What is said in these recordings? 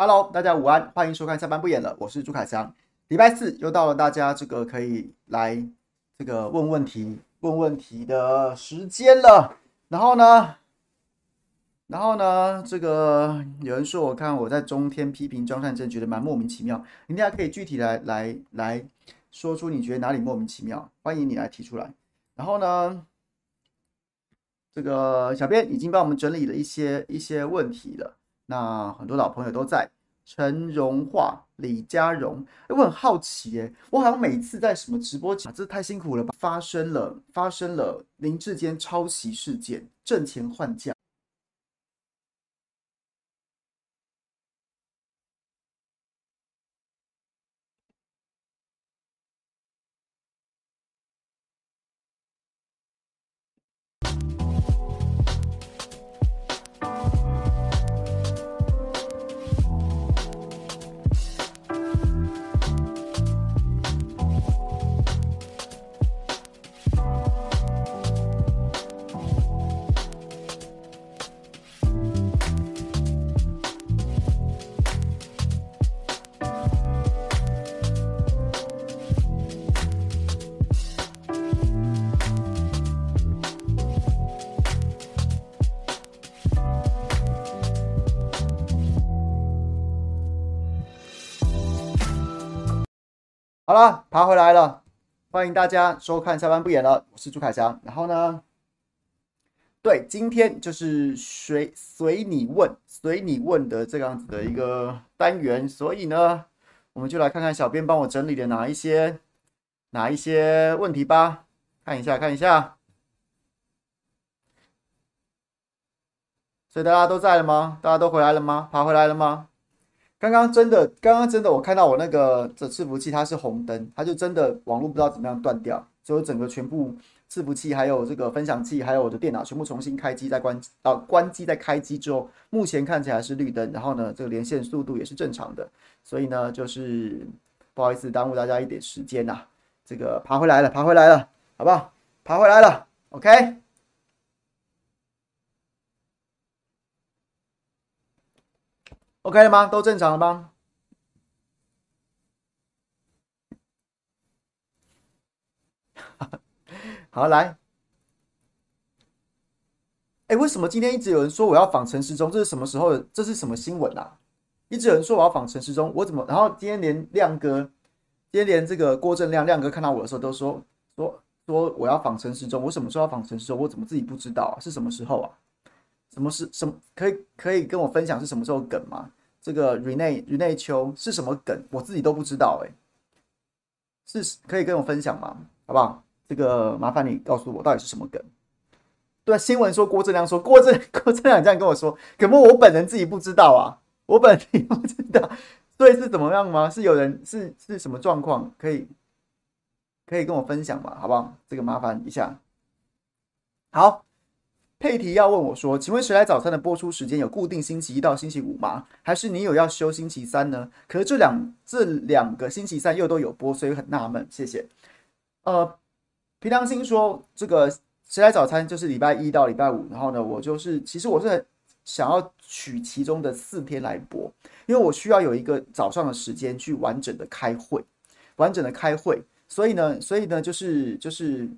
Hello，大家午安，欢迎收看下班不演了，我是朱凯翔。礼拜四又到了，大家这个可以来这个问问题、问问题的时间了。然后呢，然后呢，这个有人说，我看我在中天批评张善政，觉得蛮莫名其妙。你大家可以具体来来来说出你觉得哪里莫名其妙，欢迎你来提出来。然后呢，这个小编已经帮我们整理了一些一些问题了。那很多老朋友都在，陈荣化、李佳荣，我很好奇，哎，我好像每次在什么直播啊，这太辛苦了吧？发生了，发生了林志坚抄袭事件，挣钱换将。好了，爬回来了，欢迎大家收看下班不演了，我是朱凯翔。然后呢，对，今天就是随随你问，随你问的这样子的一个单元，所以呢，我们就来看看小编帮我整理的哪一些哪一些问题吧，看一下看一下。所以大家都在了吗？大家都回来了吗？爬回来了吗？刚刚真的，刚刚真的，我看到我那个这伺服器它是红灯，它就真的网络不知道怎么样断掉，所以整个全部伺服器还有这个分享器还有我的电脑全部重新开机再关啊关机再开机之后，目前看起来是绿灯，然后呢这个连线速度也是正常的，所以呢就是不好意思耽误大家一点时间呐，这个爬回来了，爬回来了，好不好？爬回来了，OK。OK 了吗？都正常了吗？好，来。哎，为什么今天一直有人说我要仿陈时中？这是什么时候？这是什么新闻啊？一直有人说我要仿陈时中，我怎么？然后今天连亮哥，今天连这个郭正亮亮哥看到我的时候都说说说我要仿陈时中。我什么时候要仿陈时中？我怎么自己不知道啊？是什么时候啊？什么是什么？可以可以跟我分享是什么时候梗吗？这个 Rene Rene 秋是什么梗？我自己都不知道哎，是可以跟我分享吗？好不好？这个麻烦你告诉我到底是什么梗？对，新闻说郭正亮说郭正 郭正亮这样跟我说，可不我本人自己不知道啊，我本人不知道，所以是怎么样吗？是有人是是什么状况？可以可以跟我分享吗？好不好？这个麻烦一下，好。佩提要问我说：“请问谁来早餐的播出时间有固定星期一到星期五吗？还是你有要休星期三呢？可是这两这两个星期三又都有播，所以很纳闷。谢谢。呃，皮良心说，这个谁来早餐就是礼拜一到礼拜五，然后呢，我就是其实我是很想要取其中的四天来播，因为我需要有一个早上的时间去完整的开会，完整的开会。所以呢，所以呢，就是就是。”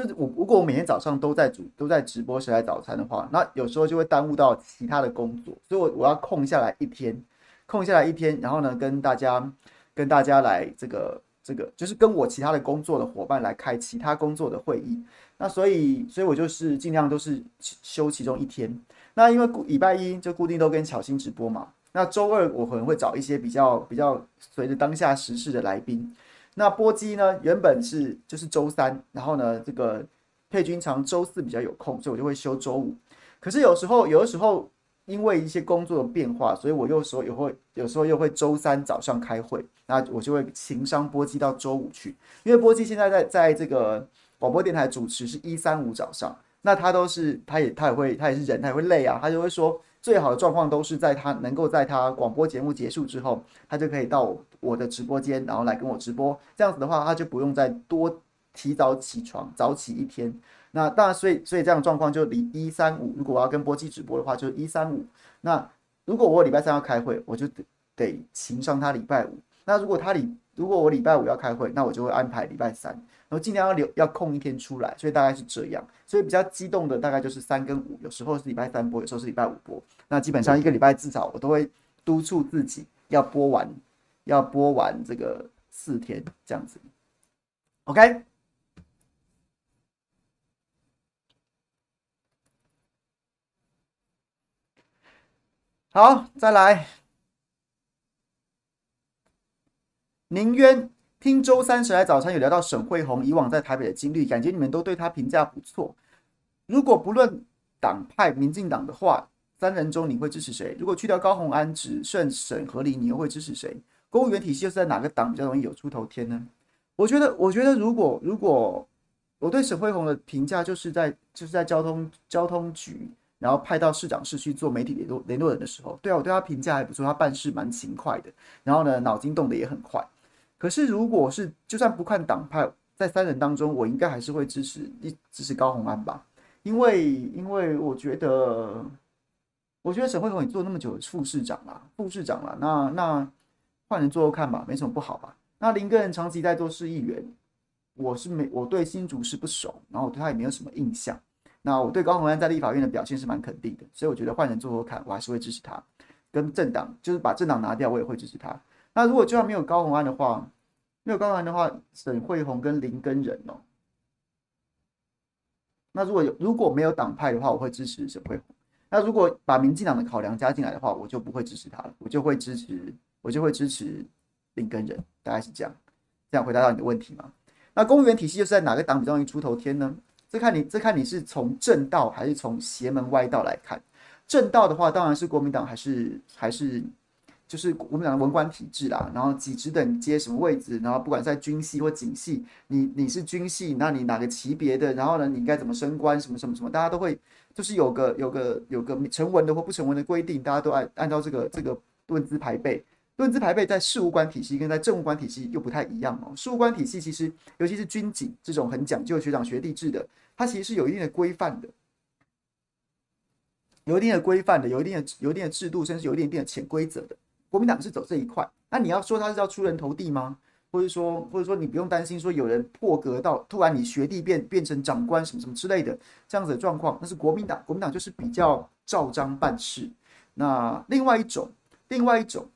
就是我，如果我每天早上都在主都在直播谁来早餐的话，那有时候就会耽误到其他的工作，所以我我要空下来一天，空下来一天，然后呢，跟大家跟大家来这个这个，就是跟我其他的工作的伙伴来开其他工作的会议。那所以，所以我就是尽量都是休其中一天。那因为礼拜一就固定都跟巧心直播嘛，那周二我可能会找一些比较比较随着当下时事的来宾。那播机呢？原本是就是周三，然后呢，这个佩君常周四比较有空，所以我就会休周五。可是有时候，有的时候因为一些工作的变化，所以我有时候也会，有时候又会周三早上开会，那我就会情商波及到周五去。因为播机现在在在这个广播电台主持是一三五早上，那他都是他也他也会他也是人，他也会累啊，他就会说。最好的状况都是在他能够在他广播节目结束之后，他就可以到我的直播间，然后来跟我直播。这样子的话，他就不用再多提早起床，早起一天。那当然，所以所以这样状况就离一三五，如果我要跟波基直播的话，就是一三五。那如果我礼拜三要开会，我就得得请上他礼拜五。那如果他礼如果我礼拜五要开会，那我就会安排礼拜三，然后尽量要留要空一天出来。所以大概是这样。所以比较激动的大概就是三跟五，有时候是礼拜三播，有时候是礼拜五播。那基本上一个礼拜至少我都会督促自己要播完，要播完这个四天这样子。OK。好，再来。宁渊听周三十来早餐有聊到沈慧红以往在台北的经历，感觉你们都对他评价不错。如果不论党派，民进党的话，三人中你会支持谁？如果去掉高虹安，只剩沈和林，你又会支持谁？公务员体系又是在哪个党比较容易有出头天呢？我觉得，我觉得如果如果我对沈慧红的评价，就是在就是在交通交通局。然后派到市长室去做媒体联络联络人的时候，对啊，我对他评价还不错，他办事蛮勤快的，然后呢，脑筋动得也很快。可是如果是就算不看党派，在三人当中，我应该还是会支持一支持高虹安吧，因为因为我觉得，我觉得沈慧虹你做那么久的副市长啦，副市长啦，那那换人做做看吧，没什么不好吧。那林耕仁长期在做市议员，我是没我对新竹市不熟，然后我对他也没有什么印象。那我对高虹安在立法院的表现是蛮肯定的，所以我觉得换人做做看，我还是会支持他。跟政党就是把政党拿掉，我也会支持他。那如果就算没有高虹安的话，没有高虹安的话，沈慧红跟林根仁哦。那如果有如果没有党派的话，我会支持沈慧红。那如果把民进党的考量加进来的话，我就不会支持他了，我就会支持我就会支持林根仁，大概是这样。这样回答到你的问题吗？那公务员体系又是在哪个党比较容易出头天呢？这看你，这看你是从正道还是从邪门歪道来看。正道的话，当然是国民党还是还是就是我们讲的文官体制啦。然后几职等接什么位置，然后不管在军系或警系，你你是军系，那你哪个级别的，然后呢，你应该怎么升官，什么什么什么，大家都会就是有个有个有个成文的或不成文的规定，大家都按按照这个这个论资排辈。论资排辈在事务官体系跟在政务官体系又不太一样哦。事务官体系其实，尤其是军警这种很讲究学长学弟制的，它其实是有一定的规范的，有一定的规范的，有一定的有一定的制度，甚至有一点点潜规则的。国民党是走这一块，那你要说他是要出人头地吗？或者说，或者说你不用担心说有人破格到突然你学弟变变成长官什么什么之类的这样子的状况，那是国民党，国民党就是比较照章办事。那另外一种，另外一种。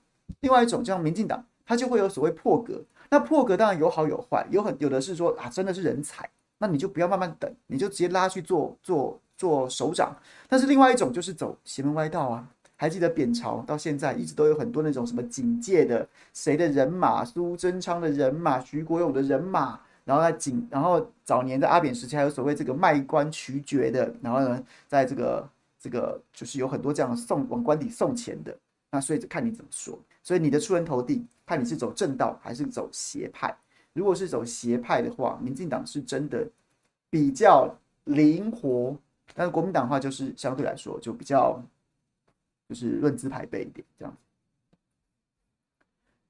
另外一种像民进党，它就会有所谓破格。那破格当然有好有坏，有很有的是说啊，真的是人才，那你就不要慢慢等，你就直接拉去做做做首长。但是另外一种就是走邪门歪道啊。还记得扁朝到现在一直都有很多那种什么警界的谁的人马，苏贞昌的人马，徐国勇的人马，然后在警，然后早年的阿扁时期还有所谓这个卖官取爵的，然后呢，在这个这个就是有很多这样送往官邸送钱的。那所以就看你怎么说。所以你的出人头地，看你是走正道还是走邪派。如果是走邪派的话，民进党是真的比较灵活，但是国民党的话就是相对来说就比较就是论资排辈一点这样子。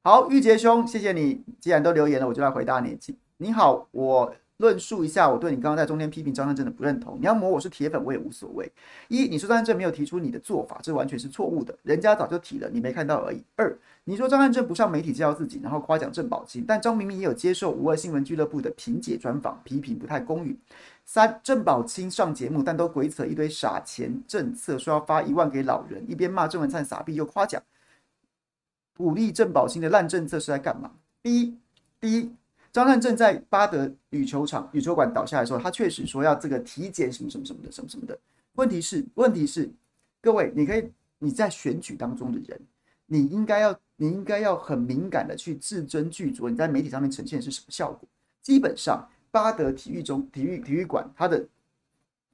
好，玉杰兄，谢谢你，既然都留言了，我就来回答你。你好，我。论述一下我对你刚刚在中间批评张善政的不认同。你要抹我是铁粉，我也无所谓。一，你说张善政没有提出你的做法，这完全是错误的，人家早就提了，你没看到而已。二，你说张善政不上媒体介绍自己，然后夸奖郑宝清，但张明明也有接受无二新闻俱乐部的评解专访，批评不太公允。三，郑宝清上节目，但都鬼扯一堆傻钱政策，说要发一万给老人，一边骂郑文灿傻逼又夸奖，鼓励郑宝清的烂政策是在干嘛？第一，第一。张善政在巴德羽球场羽球馆倒下来的时候，他确实说要这个体检什么什么什么的，什么什么的。问题是，问题是，各位，你可以你在选举当中的人，你应该要你应该要很敏感的去字斟句酌，你在媒体上面呈现的是什么效果？基本上，巴德体育中体育体育馆它的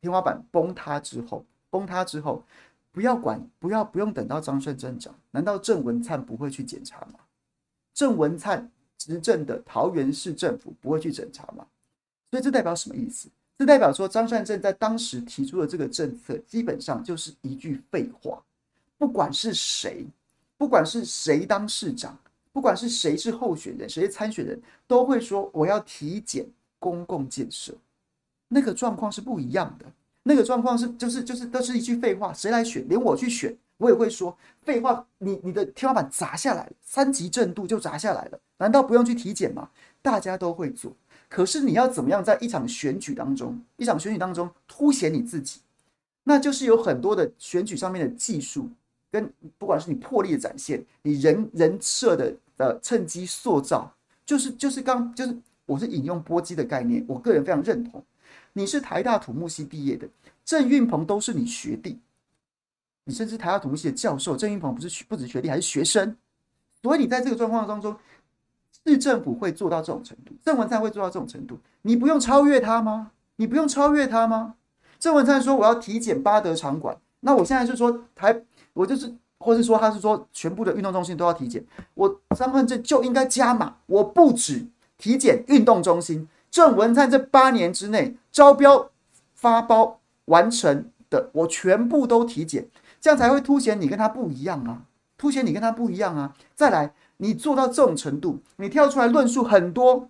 天花板崩塌之后，崩塌之后，不要管，不要不用等到张善政长，难道郑文灿不会去检查吗？郑文灿。执政的桃园市政府不会去审查吗？所以这代表什么意思？这代表说张善政在当时提出的这个政策，基本上就是一句废话。不管是谁，不管是谁当市长，不管是谁是候选人，谁是参选人，都会说我要体检公共建设。那个状况是不一样的。那个状况是就是就是都是一句废话。谁来选？连我去选，我也会说废话，你你的天花板砸下来了，三级震度就砸下来了，难道不用去体检吗？大家都会做，可是你要怎么样在一场选举当中，一场选举当中凸显你自己，那就是有很多的选举上面的技术，跟不管是你魄力的展现，你人人设的呃趁机塑造，就是就是刚就是我是引用波基的概念，我个人非常认同。你是台大土木系毕业的，郑运鹏都是你学弟。你甚至台大同系的教授郑云鹏不是不止学历，还是学生，所以你在这个状况当中，市政府会做到这种程度，郑文灿会做到这种程度，你不用超越他吗？你不用超越他吗？郑文灿说我要体检八德场馆，那我现在就说台，我就是，或是说他是说全部的运动中心都要体检，我张焕正就应该加码，我不止体检运动中心，郑文灿这八年之内招标发包完成的，我全部都体检。这样才会凸显你跟他不一样啊！凸显你跟他不一样啊！再来，你做到这种程度，你跳出来论述很多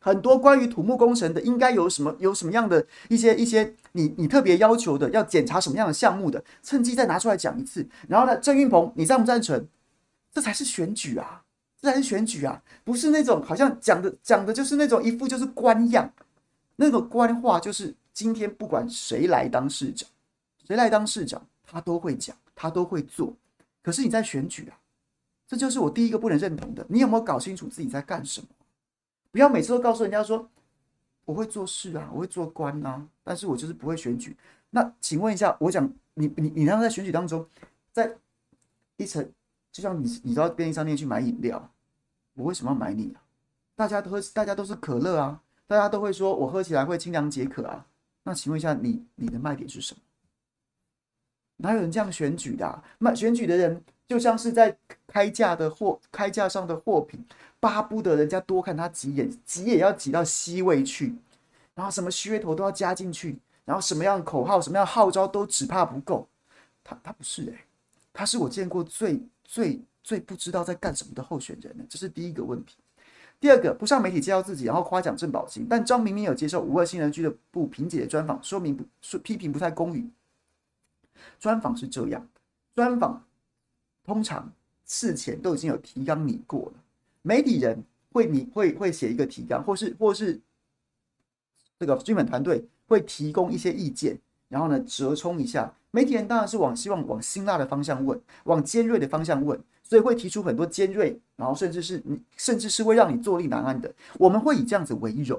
很多关于土木工程的，应该有什么有什么样的一些一些你你特别要求的，要检查什么样的项目的，趁机再拿出来讲一次。然后呢，郑运鹏，你赞不赞成？这才是选举啊！这才是选举啊！不是那种好像讲的讲的就是那种一副就是官样，那个官话就是今天不管谁来当市长，谁来当市长。他都会讲，他都会做，可是你在选举啊，这就是我第一个不能认同的。你有没有搞清楚自己在干什么？不要每次都告诉人家说我会做事啊，我会做官啊，但是我就是不会选举。那请问一下，我讲你你你让在选举当中，在一层，就像你你到便利商店去买饮料，我为什么要买你啊？大家都喝，大家都是可乐啊，大家都会说我喝起来会清凉解渴啊。那请问一下，你你的卖点是什么？哪有人这样选举的啊？卖选举的人就像是在开价的货开价上的货品，巴不得人家多看他几眼，挤也要挤到 C 位去，然后什么噱头都要加进去，然后什么样口号、什么样号召都只怕不够。他他不是诶、他是我见过最最最不知道在干什么的候选人呢。这是第一个问题。第二个，不上媒体介绍自己，然后夸奖郑宝清，但张明明有接受五二新人俱乐部萍姐的专访，说明不说批评不太公允。专访是这样，专访通常事前都已经有提纲拟过了，媒体人会拟会会写一个提纲，或是或是这个剧本团队会提供一些意见，然后呢折冲一下。媒体人当然是往希望往辛辣的方向问，往尖锐的方向问，所以会提出很多尖锐，然后甚至是你甚至是会让你坐立难安的。我们会以这样子为荣，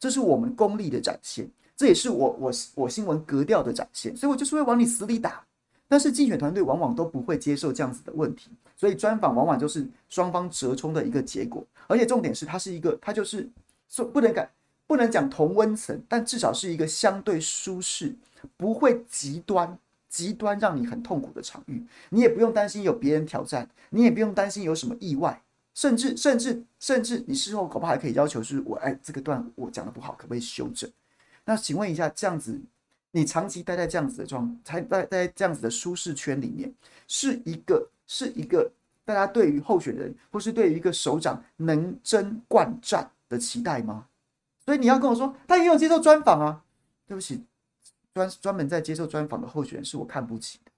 这是我们功力的展现。这也是我我我新闻格调的展现，所以我就是会往你死里打。但是竞选团队往往都不会接受这样子的问题，所以专访往往就是双方折冲的一个结果。而且重点是，它是一个，它就是说不能讲不能讲同温层，但至少是一个相对舒适，不会极端极端让你很痛苦的场域。你也不用担心有别人挑战，你也不用担心有什么意外，甚至甚至甚至你事后恐怕还可以要求是我哎这个段我讲的不好，可不可以修正？那请问一下，这样子，你长期待在这样子的状，才待待在这样子的舒适圈里面，是一个是一个大家对于候选人或是对于一个首长能征惯战的期待吗？所以你要跟我说，他也有接受专访啊？对不起，专专门在接受专访的候选人是我看不起的，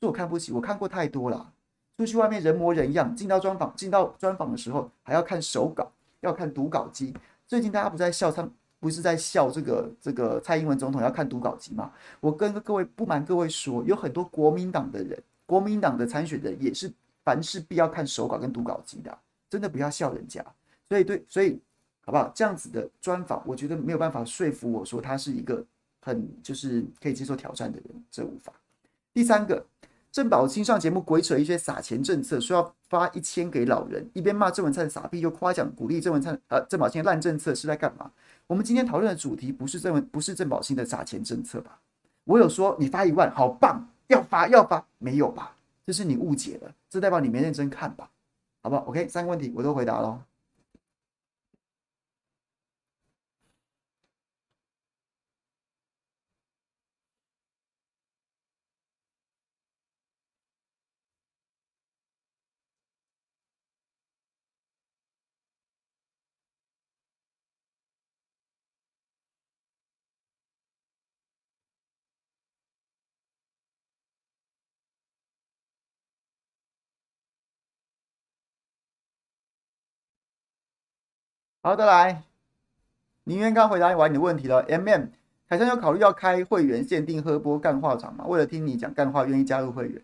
是我看不起，我看过太多了。出去外面人模人样，进到专访进到专访的时候还要看手稿，要看读稿机。最近大家不在笑他。不是在笑这个这个蔡英文总统要看读稿集吗？我跟各位不瞒各位说，有很多国民党的人，国民党的参选人也是凡事必要看手稿跟读稿集的，真的不要笑人家。所以对，所以好不好？这样子的专访，我觉得没有办法说服我说他是一个很就是可以接受挑战的人，这无法。第三个，郑宝清上节目鬼扯一些撒钱政策，说要发一千给老人，一边骂郑文灿傻逼，又夸奖鼓励郑文灿呃郑宝清烂政策是在干嘛？我们今天讨论的主题不是郑文，不是郑宝兴的撒钱政策吧？我有说你发一万好棒，要发要发，没有吧？这是你误解了，这代表你没认真看吧？好不好？OK，三个问题我都回答了。好，再来，宁愿刚回答完你的问题了。M M，凯翔有考虑要开会员限定喝播干话场吗？为了听你讲干话，愿意加入会员。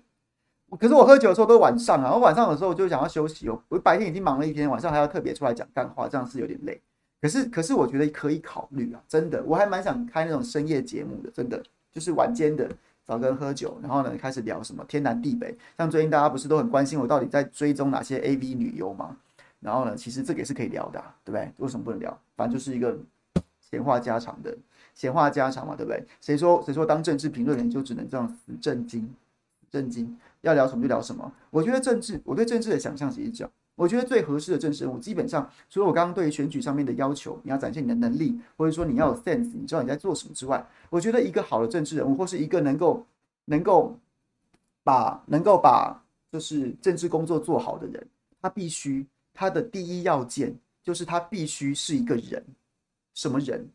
可是我喝酒的时候都晚上啊，我晚上的时候就想要休息哦。我白天已经忙了一天，晚上还要特别出来讲干话，这样是有点累。可是，可是我觉得可以考虑啊，真的，我还蛮想开那种深夜节目的，真的就是晚间的。找个人喝酒，然后呢，开始聊什么天南地北。像最近大家不是都很关心我到底在追踪哪些 AV 女优吗？然后呢，其实这个也是可以聊的啊，对不对？为什么不能聊？反正就是一个闲话家常的闲话家常嘛，对不对？谁说谁说当政治评论员就只能这样死正经？正经要聊什么就聊什么。我觉得政治，我对政治的想象其实是这样。我觉得最合适的政治人物，基本上除了我刚刚对于选举上面的要求，你要展现你的能力，或者说你要有 sense，你知道你在做什么之外，我觉得一个好的政治人物，或是一个能够能够把能够把就是政治工作做好的人，他必须他的第一要件就是他必须是一个人，什么人？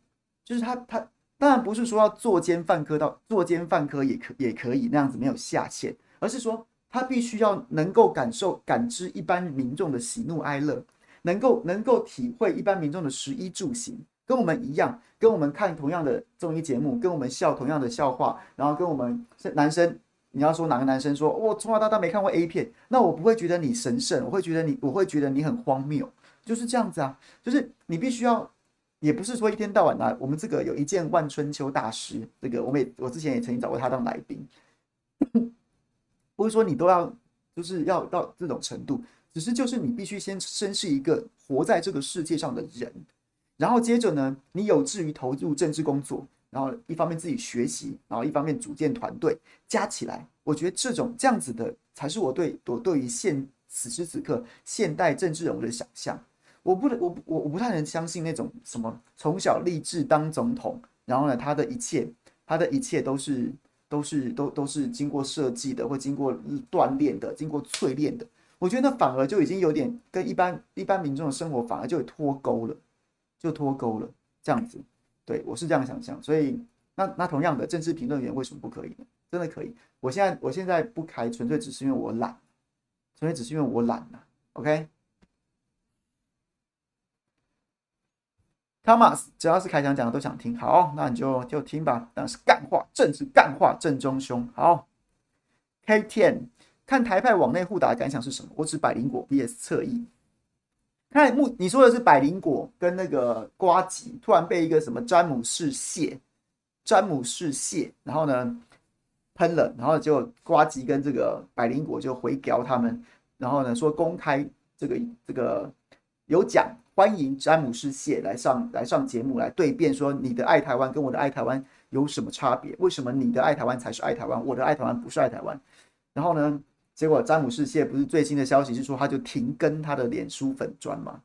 就是他他当然不是说要作奸犯科到作奸犯科也可也可以那样子没有下限，而是说。他必须要能够感受、感知一般民众的喜怒哀乐，能够能够体会一般民众的食衣住行，跟我们一样，跟我们看同样的综艺节目，跟我们笑同样的笑话，然后跟我们男生，你要说哪个男生说，我从小到大没看过 A 片，那我不会觉得你神圣，我会觉得你，我会觉得你很荒谬，就是这样子啊，就是你必须要，也不是说一天到晚啊，我们这个有一件万春秋大师，这个我们也我之前也曾经找过他当来宾。不是说你都要，就是要到这种程度，只是就是你必须先先是一个活在这个世界上的人，然后接着呢，你有志于投入政治工作，然后一方面自己学习，然后一方面组建团队，加起来，我觉得这种这样子的才是我对我对于现此时此刻现代政治人物的想象。我不能，我我我不太能相信那种什么从小立志当总统，然后呢，他的一切他的一切都是。都是都都是经过设计的，或经过锻炼的，经过淬炼的。我觉得那反而就已经有点跟一般一般民众的生活反而就脱钩了，就脱钩了。这样子，对，我是这样想象。所以那那同样的政治评论员为什么不可以呢？真的可以。我现在我现在不开，纯粹只是因为我懒，纯粹只是因为我懒了。OK。Thomas，只要是凯翔讲的都想听，好，那你就就听吧。但是干话，政治干话正中胸。好，K10，看台派往内互打的感想是什么？我指百灵果 VS 侧翼。看目，你说的是百灵果跟那个瓜吉突然被一个什么詹姆士蟹，詹姆士蟹，然后呢喷了，然后就瓜吉跟这个百灵果就回屌他们，然后呢说公开这个这个有奖。欢迎詹姆士蟹来上来上节目来对辩，说你的爱台湾跟我的爱台湾有什么差别？为什么你的爱台湾才是爱台湾，我的爱台湾不是爱台湾？然后呢，结果詹姆士谢不是最新的消息是说他就停更他的脸书粉砖吗？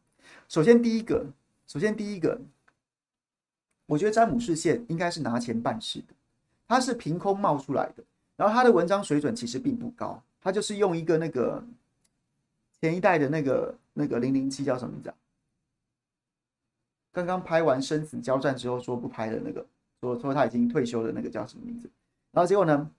首先第一个，首先第一个，我觉得詹姆士谢应该是拿钱办事的，他是凭空冒出来的，然后他的文章水准其实并不高，他就是用一个那个前一代的那个那个零零七叫什么名字啊？刚刚拍完生死交战之后说不拍的那个，说说他已经退休的那个叫什么名字？然后结果呢？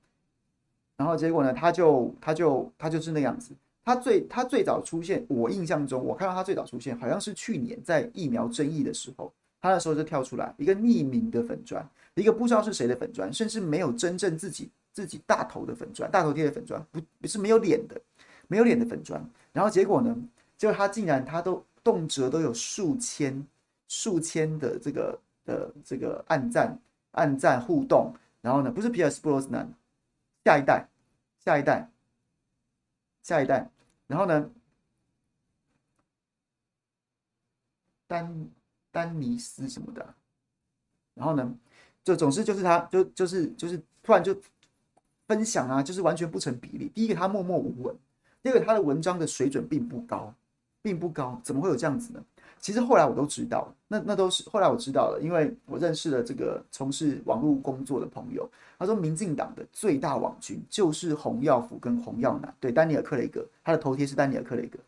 然后结果呢？他就他就他就是那样子。他最他最早出现，我印象中我看到他最早出现，好像是去年在疫苗争议的时候，他那时候就跳出来一个匿名的粉砖，一个不知道是谁的粉砖，甚至没有真正自己自己大头的粉砖，大头贴的粉砖，不不是没有脸的，没有脸的粉砖。然后结果呢？结果他竟然他都动辄都有数千。数千的这个的这个按赞、按赞互动，然后呢，不是皮尔斯布鲁斯南，下一代，下一代，下一代，然后呢，丹丹尼斯什么的，然后呢，就总之就是他，就就是就是突然就分享啊，就是完全不成比例。第一个他默默无闻，第二个他的文章的水准并不高，并不高，怎么会有这样子呢？其实后来我都知道，那那都是后来我知道了，因为我认识了这个从事网络工作的朋友，他说民进党的最大网军就是洪耀福跟洪耀南，对，丹尼尔克雷格，他的头贴是丹尼尔克雷格。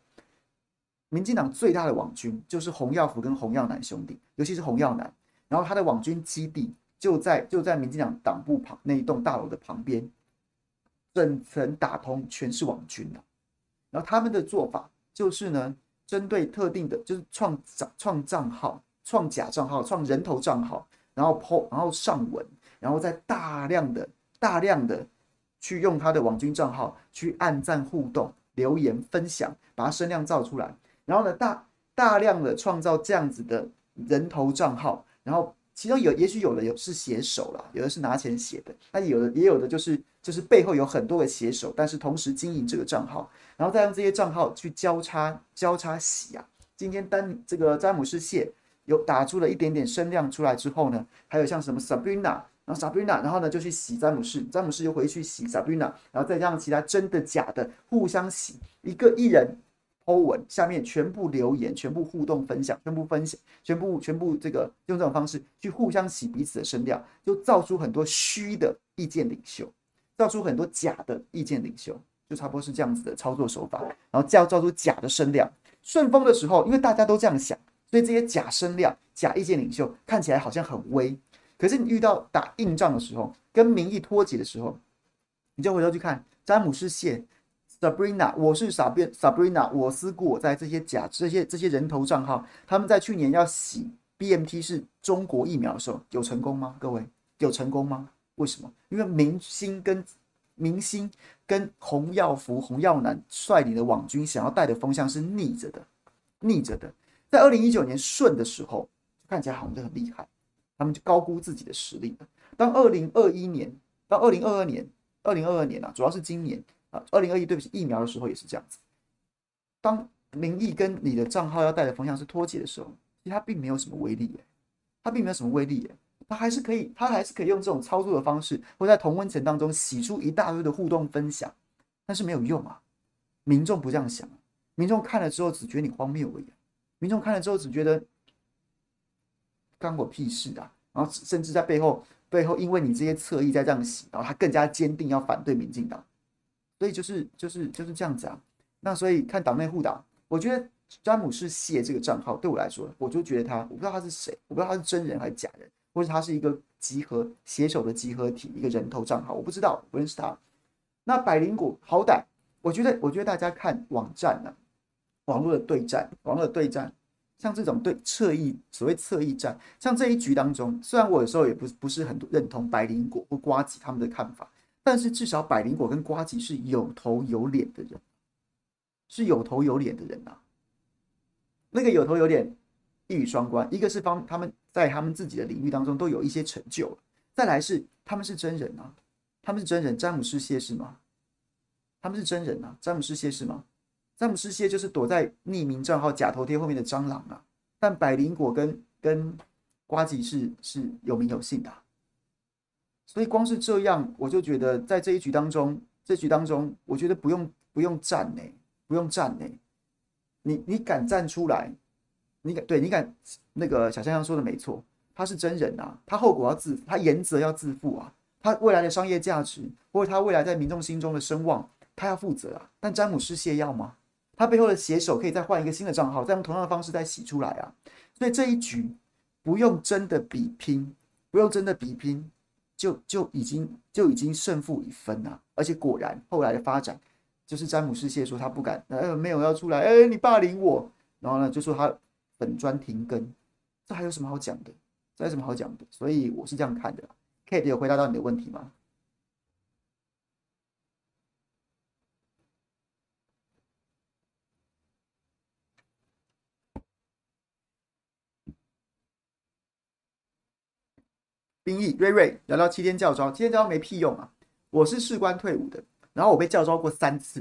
民进党最大的网军就是洪耀福跟洪耀南兄弟，尤其是洪耀南，然后他的网军基地就在就在民进党党部旁那一栋大楼的旁边，整层打通全是网军的，然后他们的做法就是呢。针对特定的，就是创账创账号、创假账号、创人头账号，然后 po，然后上文，然后再大量的、大量的去用他的网军账号去按赞、互动、留言、分享，把他声量造出来，然后呢，大大量的创造这样子的人头账号，然后。其中有，也许有的有是写手啦，有的是拿钱写的，那有的也有的就是就是背后有很多个写手，但是同时经营这个账号，然后再用这些账号去交叉交叉洗啊。今天当这个詹姆士谢有打出了一点点声量出来之后呢，还有像什么 Sabrina，然后 Sabrina，然后呢就去洗詹姆士，詹姆士又回去洗 Sabrina，然后再让其他真的假的互相洗，一个艺人。欧文下面全部留言，全部互动分享，全部分享，全部全部这个用这种方式去互相洗彼此的声量，就造出很多虚的意见领袖，造出很多假的意见领袖，就差不多是这样子的操作手法，然后造造出假的声量。顺风的时候，因为大家都这样想，所以这些假声量、假意见领袖看起来好像很威。可是你遇到打硬仗的时候，跟民意脱节的时候，你就回头去看詹姆斯谢。Sabrina，我是傻变 Sabrina，我思故我在这些假这些这些人头账号，他们在去年要洗 BMT 是中国疫苗的时候，有成功吗？各位有成功吗？为什么？因为明星跟明星跟洪耀福、洪耀南率领的网军想要带的风向是逆着的，逆着的。在二零一九年顺的时候，看起来好像就很厉害，他们就高估自己的实力了。当二零二一年到二零二二年，二零二二年啊，主要是今年。啊，二零二一对不起，疫苗的时候也是这样子。当民意跟你的账号要带的方向是脱节的时候，其实它并没有什么威力耶，它并没有什么威力耶，它还是可以，它还是可以用这种操作的方式，或在同温层当中洗出一大堆的互动分享，但是没有用啊。民众不这样想，民众看了之后只觉得你荒谬而已，民众看了之后只觉得干我屁事啊，然后甚至在背后背后因为你这些侧翼在这样洗，然后他更加坚定要反对民进党。所以就是就是就是这样子啊，那所以看党内互打，我觉得詹姆士谢这个账号对我来说，我就觉得他，我不知道他是谁，我不知道他是真人还是假人，或者他是一个集合写手的集合体，一个人头账号，我不知道，不认识他。那百灵果好歹，我觉得我觉得大家看网站呢、网络的对战，网络的对战，像这种对侧翼所谓侧翼战，像这一局当中，虽然我有时候也不不是很认同百灵果或瓜吉他们的看法。但是至少百灵果跟瓜吉是有头有脸的人，是有头有脸的人呐、啊。那个有头有脸一语双关，一个是方他们在他们自己的领域当中都有一些成就，再来是他们是真人啊，他们是真人。詹姆士谢是吗？他们是真人啊，詹姆士谢是吗？詹姆士谢就是躲在匿名账号假头贴后面的蟑螂啊。但百灵果跟跟瓜吉是是有名有姓的、所以光是这样，我就觉得在这一局当中，这局当中，我觉得不用不用站呢，不用站呢。你你敢站出来？你敢对你敢那个小香香说的没错，他是真人啊，他后果要自，他原则要自负啊，他未来的商业价值或者他未来在民众心中的声望，他要负责啊。但詹姆士谢要吗？他背后的写手可以再换一个新的账号，再用同样的方式再洗出来啊。所以这一局不用真的比拼，不用真的比拼。就就已经就已经胜负已分了，而且果然后来的发展，就是詹姆斯谢说他不敢，呃，没有要出来，哎，你霸凌我，然后呢就说他本专停更，这还有什么好讲的？这有什么好讲的？所以我是这样看的。Kate 有回答到你的问题吗？兵役瑞瑞聊聊七天教招，七天教招没屁用啊！我是士官退伍的，然后我被教招过三次，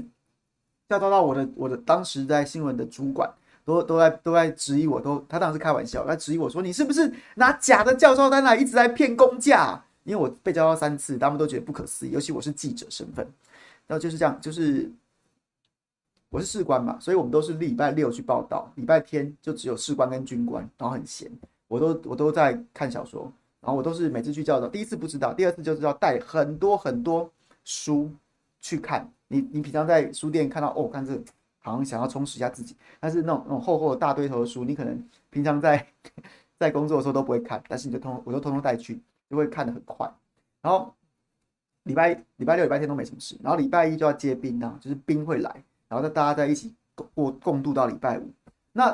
教招到我的我的当时在新闻的主管都都在都在质疑我，都他当时开玩笑，他质疑我说，你是不是拿假的教招单来一直在骗公假？因为我被教招三次，他们都觉得不可思议，尤其我是记者身份，然后就是这样，就是我是士官嘛，所以我们都是礼拜六去报道，礼拜天就只有士官跟军官，然后很闲，我都我都在看小说。然后我都是每次去教导，第一次不知道，第二次就知道带很多很多书去看。你你平常在书店看到哦，看这好像想要充实一下自己，但是那种那种厚厚的大堆头的书，你可能平常在在工作的时候都不会看，但是你就通我都通通带去，就会看得很快。然后礼拜礼拜六、礼拜天都没什么事，然后礼拜一就要接兵啊，就是兵会来，然后大家在一起过共度到礼拜五。那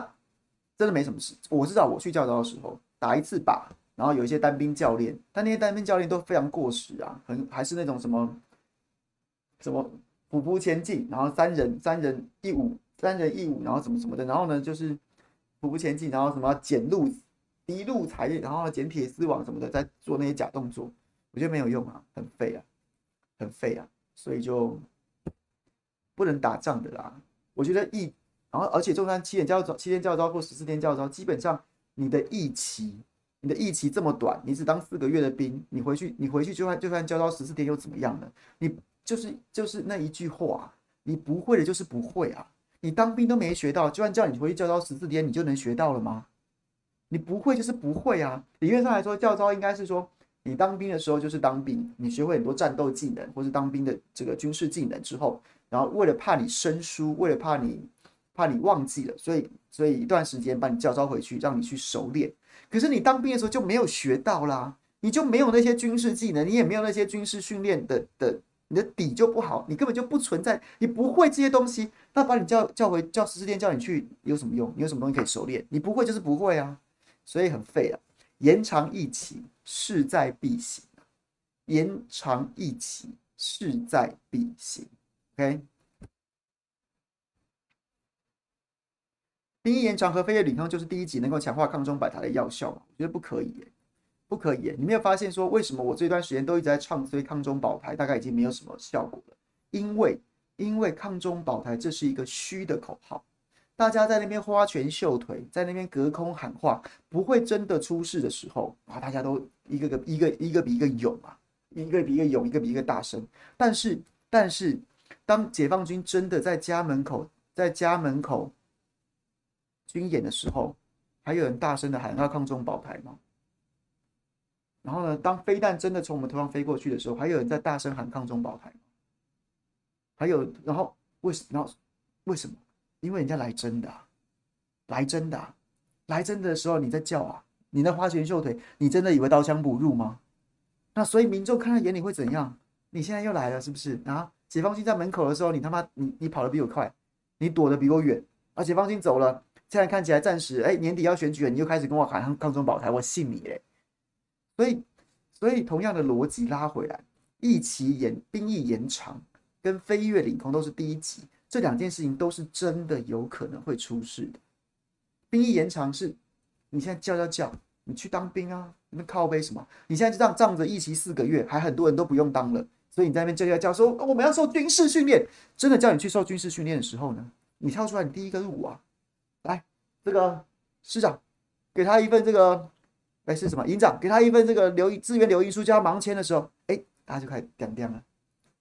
真的没什么事。我知道我去教导的时候打一次靶，然后有一些单兵教练，但那些单兵教练都非常过时啊，很还是那种什么什么匍匐前进，然后三人三人一舞，三人一舞，然后什么什么的，然后呢就是匍匐前进，然后什么捡路敌路踩，然后捡铁丝网什么的，在做那些假动作，我觉得没有用啊，很废啊，很废啊，所以就不能打仗的啦。我觉得一，然后而且中山七天教招、七天教招或十四天教招，基本上你的役期，你的役期这么短，你只当四个月的兵，你回去，你回去就算就算教招十四天又怎么样呢？你就是就是那一句话，你不会的就是不会啊！你当兵都没学到，就算叫你回去教招十四天，你就能学到了吗？你不会就是不会啊！理论上来说，教招应该是说，你当兵的时候就是当兵，你学会很多战斗技能，或是当兵的这个军事技能之后。然后为了怕你生疏，为了怕你怕你忘记了，所以所以一段时间把你教招回去，让你去熟练。可是你当兵的时候就没有学到啦，你就没有那些军事技能，你也没有那些军事训练的的，你的底就不好，你根本就不存在，你不会这些东西。那把你叫叫回叫十四天叫你去有什么用？你有什么东西可以熟练？你不会就是不会啊，所以很废啊。延长疫情势在必行，延长疫情势在必行。OK，兵役延长和飞越领空就是第一级能够强化抗中保台的药效嘛？我觉得不可以，不可以。你没有发现说为什么我这段时间都一直在唱衰抗中保台，大概已经没有什么效果了？因为因为抗中保台这是一个虚的口号，大家在那边花拳绣腿，在那边隔空喊话，不会真的出事的时候啊，大家都一个个一个一个比一个勇啊，一个比一个勇，一个比一个大声。但是但是。当解放军真的在家门口，在家门口军演的时候，还有人大声的喊要抗中保台吗？然后呢，当飞弹真的从我们头上飞过去的时候，还有人在大声喊抗中保台吗？还有，然后为什么？为什么？因为人家来真的，来真的，来真的的时候你在叫啊，你在花拳绣腿，你真的以为刀枪不入吗？那所以民众看在眼里会怎样？你现在又来了，是不是啊？解放军在门口的时候，你他妈你你跑得比我快，你躲得比我远，而解放军走了，现在看起来暂时哎年底要选举了，你又开始跟我喊抗中保台，我信你嘞。所以所以同样的逻辑拉回来，疫情延兵役延长跟飞越领空都是第一级，这两件事情都是真的有可能会出事的。兵役延长是，你现在叫叫叫，你去当兵啊，你们靠背什么？你现在就这样仗着疫情四个月，还很多人都不用当了。所以你在那边叫叫叫说我们要受军事训练，真的叫你去受军事训练的时候呢，你跳出来，你第一个入伍啊，这个师长，给他一份这个，哎是什么营长，给他一份这个留自愿留营书，叫他盲签的时候，哎大家就开始点点了，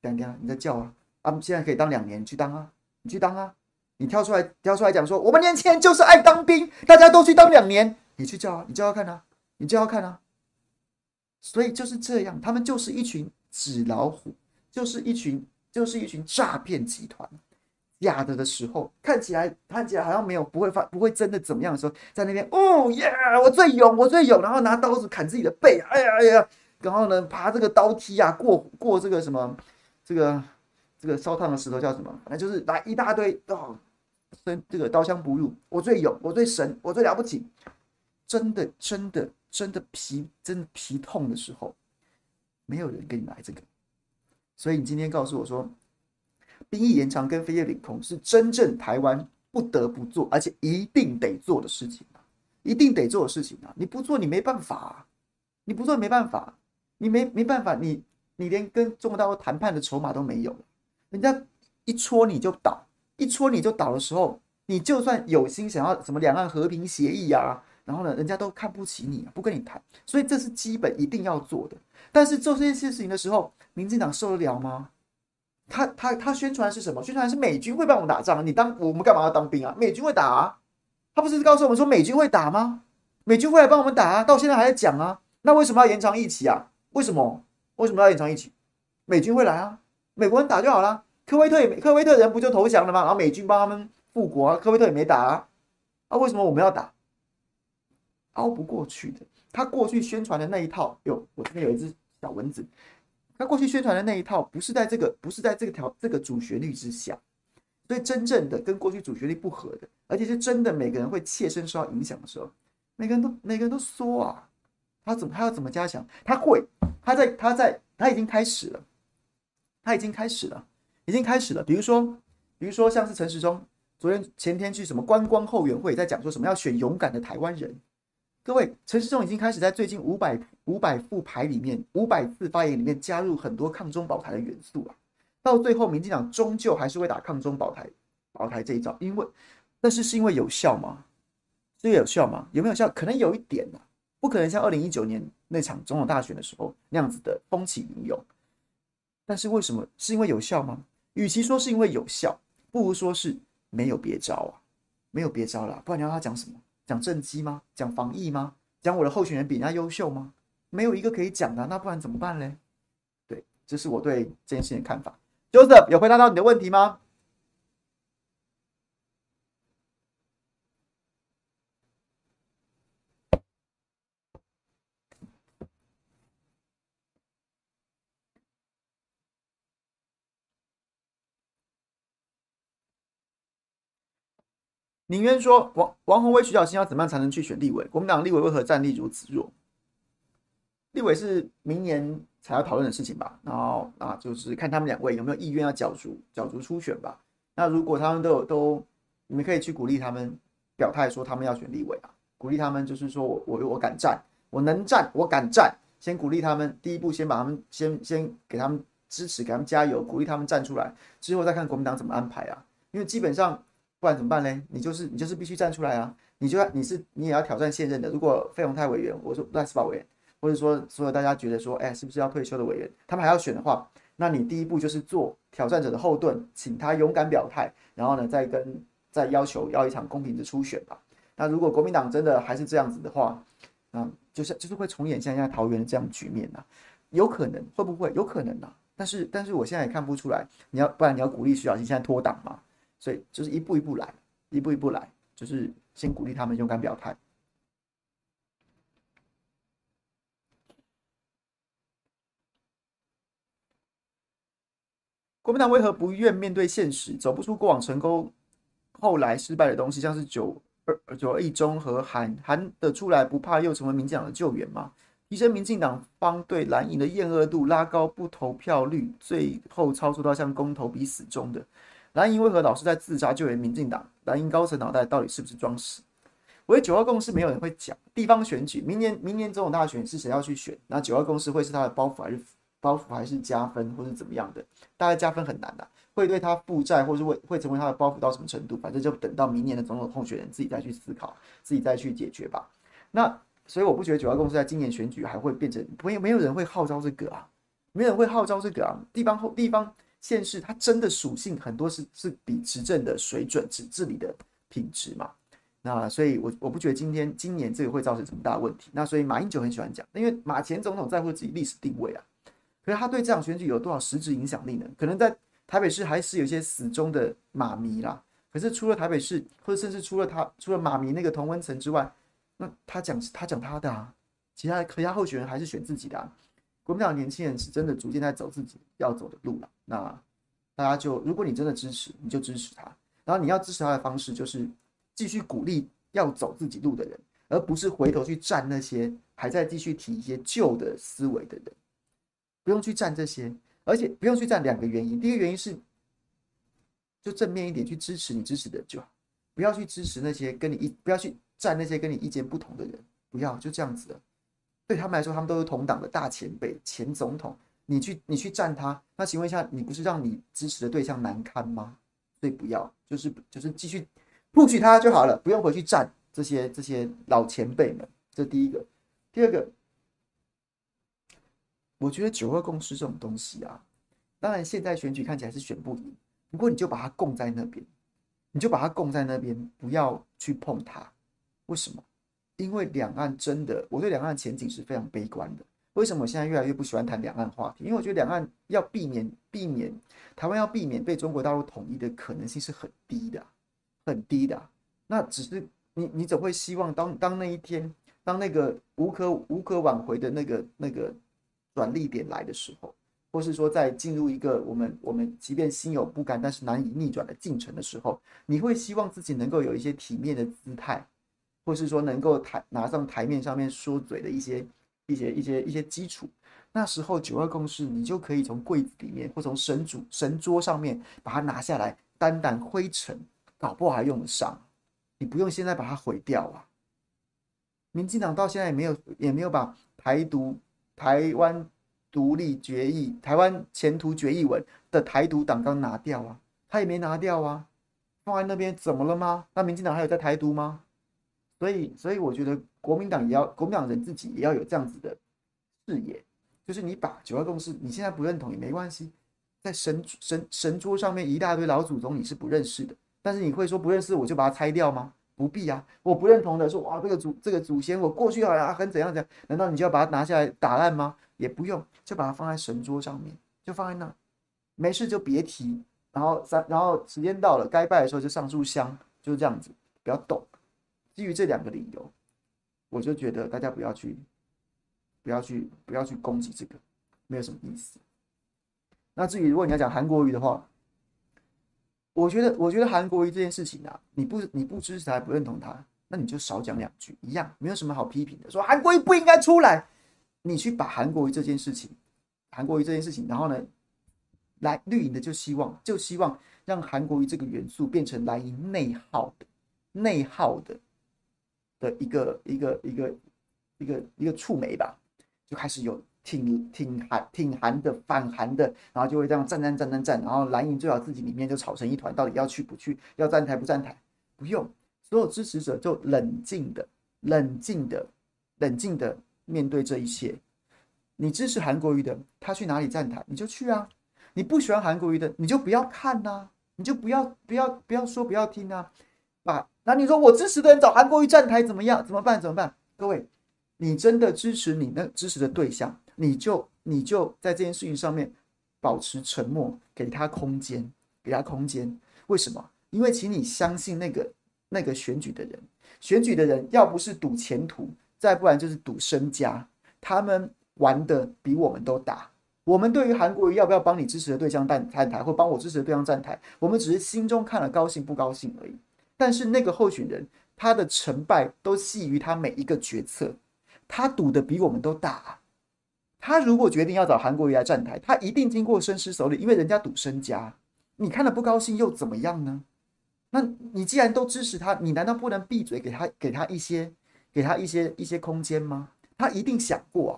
点点你在叫啊，啊现在可以当两年，你去当啊，你去当啊，你跳出来跳出来讲说我们年轻人就是爱当兵，大家都去当两年，你去叫啊，你叫要看啊，你叫要看啊，所以就是这样，他们就是一群。纸老虎就是一群，就是一群诈骗集团。假的的时候，看起来看起来好像没有不会发不会真的怎么样的时候，在那边哦耶，我最勇，我最勇，然后拿刀子砍自己的背，哎呀哎呀，然后呢爬这个刀梯啊，过过这个什么这个这个烧烫的石头叫什么？反正就是来一大堆哦，跟这个刀枪不入，我最勇，我最神，我最了不起。真的真的真的皮真的皮痛的时候。没有人跟你来这个，所以你今天告诉我说，兵役延长跟飞越领空是真正台湾不得不做，而且一定得做的事情啊，一定得做的事情啊！你不做，你没办法啊，你不做没办法，你没没办法，你你连跟中国大陆谈判的筹码都没有，人家一戳你就倒，一戳你就倒的时候，你就算有心想要什么两岸和平协议啊。然后呢，人家都看不起你，不跟你谈，所以这是基本一定要做的。但是做这些事情的时候，民进党受得了吗？他他他宣传是什么？宣传是美军会帮我们打仗，你当我们干嘛要当兵啊？美军会打啊，他不是告诉我们说美军会打吗？美军会来帮我们打啊，到现在还在讲啊。那为什么要延长疫情啊？为什么？为什么要延长疫情？美军会来啊，美国人打就好了。科威特也科威特人不就投降了吗？然后美军帮他们复国啊，科威特也没打啊。啊，为什么我们要打？熬不过去的，他过去宣传的那一套，哟，我这边有一只小蚊子。他过去宣传的那一套，不是在这个，不是在这个条这个主旋律之下，所以真正的跟过去主旋律不合的，而且是真的每个人会切身受到影响的时候，每个人都每个人都说啊，他怎么他要怎么加强？他会，他在他在他已经开始了，他已经开始了，已经开始了。比如说，比如说像是陈时中，昨天前天去什么观光后援会，在讲说什么要选勇敢的台湾人。各位，陈世忠已经开始在最近五百五百副牌里面，五百次发言里面加入很多抗中保台的元素啊。到最后，民进党终究还是会打抗中保台、保台这一招，因为，但是是因为有效吗？是有效吗？有没有效？可能有一点啊，不可能像二零一九年那场总统大选的时候那样子的风起云涌。但是为什么？是因为有效吗？与其说是因为有效，不如说是没有别招啊，没有别招了。不然你要他讲什么？讲政绩吗？讲防疫吗？讲我的候选人比人家优秀吗？没有一个可以讲的，那不然怎么办嘞？对，这是我对这件事情的看法。Joseph 有回答到你的问题吗？宁愿说王王宏威、徐小新要怎么样才能去选立委？国民党立委为何战力如此弱？立委是明年才要讨论的事情吧，然后啊，就是看他们两位有没有意愿要角逐角逐初选吧。那如果他们都有都，你们可以去鼓励他们表态说他们要选立委啊，鼓励他们就是说我我我敢战，我能战，我敢战。先鼓励他们，第一步先把他们先先给他们支持，给他们加油，鼓励他们站出来，之后再看国民党怎么安排啊。因为基本上不然怎么办呢？你就是你就是必须站出来啊，你就要你是你也要挑战现任的。如果费鸿泰委员，我说赖士葆委员。或者说，所有大家觉得说，哎，是不是要退休的委员，他们还要选的话，那你第一步就是做挑战者的后盾，请他勇敢表态，然后呢，再跟再要求要一场公平的初选吧。那如果国民党真的还是这样子的话，嗯，就是就是会重演像现在桃园这样局面呐，有可能会不会？有可能呐。但是但是我现在也看不出来，你要不然你要鼓励徐小新现在脱党嘛？所以就是一步一步来，一步一步来，就是先鼓励他们勇敢表态。国民党为何不愿面对现实，走不出过往成功、后来失败的东西，像是九二九二一中和喊喊得出来，不怕又成为民进党的救援吗？提升民进党方对蓝营的厌恶度，拉高不投票率，最后操作到像公投比死忠的蓝营为何老是在自杀救援民进党？蓝营高层脑袋到底是不是装死？我觉得九二共识没有人会讲，地方选举明年明年总统大选是谁要去选？那九二共识会是他的包袱还是？包袱还是加分，或是怎么样的？大概加分很难的，会对他负债，或是会会成为他的包袱到什么程度？反正就等到明年的总统候选人自己再去思考，自己再去解决吧。那所以我不觉得九二共识在今年选举还会变成，没有没有人会号召这个啊，没有人会号召这个啊。地方后地方县市，它真的属性很多是是比执政的水准、治治理的品质嘛。那所以我，我不觉得今天今年这个会造成什么大问题。那所以马英九很喜欢讲，因为马前总统在乎自己历史定位啊。可是他对这场选举有多少实质影响力呢？可能在台北市还是有一些死忠的马迷啦。可是除了台北市，或者甚至除了他，除了马迷那个同温层之外，那他讲他讲他的啊，其他其他候选人还是选自己的啊。国民党年轻人是真的逐渐在走自己要走的路了。那大家就，如果你真的支持，你就支持他。然后你要支持他的方式，就是继续鼓励要走自己路的人，而不是回头去站那些还在继续提一些旧的思维的人。不用去站这些，而且不用去站两个原因。第一个原因是，就正面一点去支持你支持的就好，不要去支持那些跟你一不要去站那些跟你意见不同的人，不要就这样子的。对他们来说，他们都是同党的大前辈、前总统，你去你去站他，那请问一下，你不是让你支持的对象难堪吗？所以不要，就是就是继续 push 他就好了，不用回去站这些这些老前辈们。这第一个，第二个。我觉得九二共识这种东西啊，当然现在选举看起来是选不赢，不过你就把它供在那边，你就把它供在那边，不要去碰它。为什么？因为两岸真的，我对两岸前景是非常悲观的。为什么我现在越来越不喜欢谈两岸话题？因为我觉得两岸要避免避免台湾要避免被中国大陆统一的可能性是很低的，很低的。那只是你你总会希望当当那一天，当那个无可无可挽回的那个那个。转捩点来的时候，或是说在进入一个我们我们即便心有不甘，但是难以逆转的进程的时候，你会希望自己能够有一些体面的姿态，或是说能够台拿上台面上面说嘴的一些一些一些一些基础。那时候九二共识，你就可以从柜子里面或从神主神桌上面把它拿下来，掸掸灰尘，搞不好还用得上。你不用现在把它毁掉啊！民进党到现在也没有也没有把台独、台湾独立决议、台湾前途决议文的台独党纲拿掉啊，他也没拿掉啊，放在那边怎么了吗？那民进党还有在台独吗？所以，所以我觉得国民党也要，国民党人自己也要有这样子的视野，就是你把九二共识，你现在不认同也没关系，在神神神桌上面一大堆老祖宗你是不认识的。但是你会说不认识我就把它拆掉吗？不必啊！我不认同的说哇，这个祖这个祖先我过去好像很怎样怎样，难道你就要把它拿下来打烂吗？也不用，就把它放在神桌上面，就放在那，没事就别提。然后三，然后时间到了该拜的时候就上炷香，就是这样子，不要动。基于这两个理由，我就觉得大家不要去，不要去，不要去攻击这个，没有什么意思。那至于如果你要讲韩国瑜的话，我觉得，我觉得韩国瑜这件事情啊，你不你不支持他，不认同他，那你就少讲两句，一样没有什么好批评的。说韩国瑜不应该出来，你去把韩国瑜这件事情，韩国瑜这件事情，然后呢，来绿营的就希望就希望让韩国瑜这个元素变成蓝营内耗的内耗的的一个一个一个一个一个触媒吧，就开始有。挺挺韩挺韩的反韩的，然后就会这样战战战战战，然后蓝营最好自己里面就吵成一团，到底要去不去，要站台不站台，不用，所有支持者就冷静的、冷静的、冷静的面对这一切。你支持韩国瑜的，他去哪里站台你就去啊；你不喜欢韩国瑜的，你就不要看呐、你就不要不要不要说不要听啊。把那你说我支持的人找韩国瑜站台怎么样？怎么办？怎么办？各位，你真的支持你那支持的对象？你就你就在这件事情上面保持沉默，给他空间，给他空间。为什么？因为请你相信那个那个选举的人，选举的人要不是赌前途，再不然就是赌身家。他们玩的比我们都大。我们对于韩国瑜要不要帮你支持的对象站站台，或帮我支持的对象站台，我们只是心中看了高兴不高兴而已。但是那个候选人，他的成败都系于他每一个决策，他赌的比我们都大啊。他如果决定要找韩国瑜来站台，他一定经过深思熟虑，因为人家赌身家。你看了不高兴又怎么样呢？那你既然都支持他，你难道不能闭嘴，给他给他一些给他一些一些空间吗？他一定想过啊，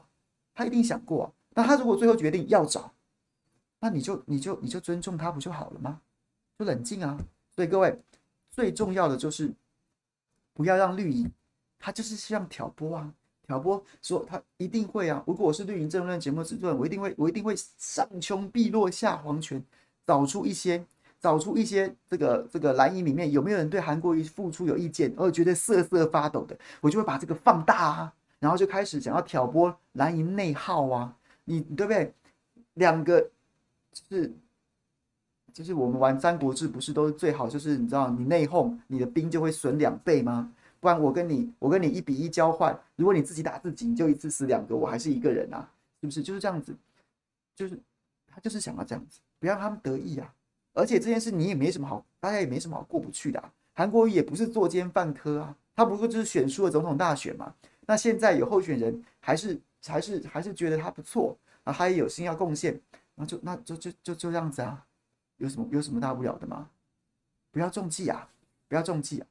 他一定想过啊。那他如果最后决定要找，那你就你就你就尊重他不就好了吗？就冷静啊。所以各位最重要的就是不要让绿营，他就是希望挑拨啊。挑拨说他一定会啊！如果我是绿营政论节目制作人，我一定会，我一定会上穷碧落下黄泉，找出一些，找出一些这个这个蓝营里面有没有人对韩国瑜付出有意见，而觉得瑟瑟发抖的，我就会把这个放大啊，然后就开始想要挑拨蓝营内耗啊，你对不对？两个就是就是我们玩三国志不是都是最好，就是你知道你内讧，你的兵就会损两倍吗？不然我跟你，我跟你一比一交换。如果你自己打自己，你就一次死两个，我还是一个人啊，是不是？就是这样子，就是他就是想要这样子，不要让他们得意啊。而且这件事你也没什么好，大家也没什么好过不去的啊。韩国也不是作奸犯科啊，他不过就是选输了总统大选嘛。那现在有候选人，还是还是还是觉得他不错啊，他也有心要贡献，那就那就就就就这样子啊，有什么有什么大不了的吗？不要中计啊，不要中计啊。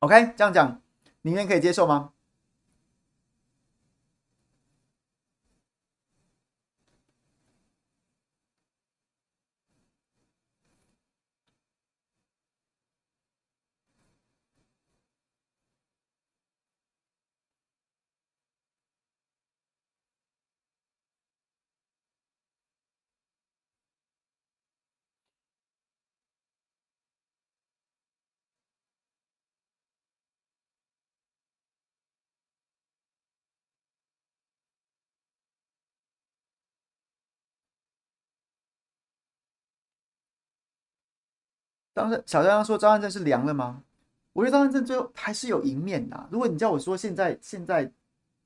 OK，这样讲，你们可以接受吗？张小张说张善政是凉了吗？我觉得张善政最后还是有赢面的。如果你叫我说现在现在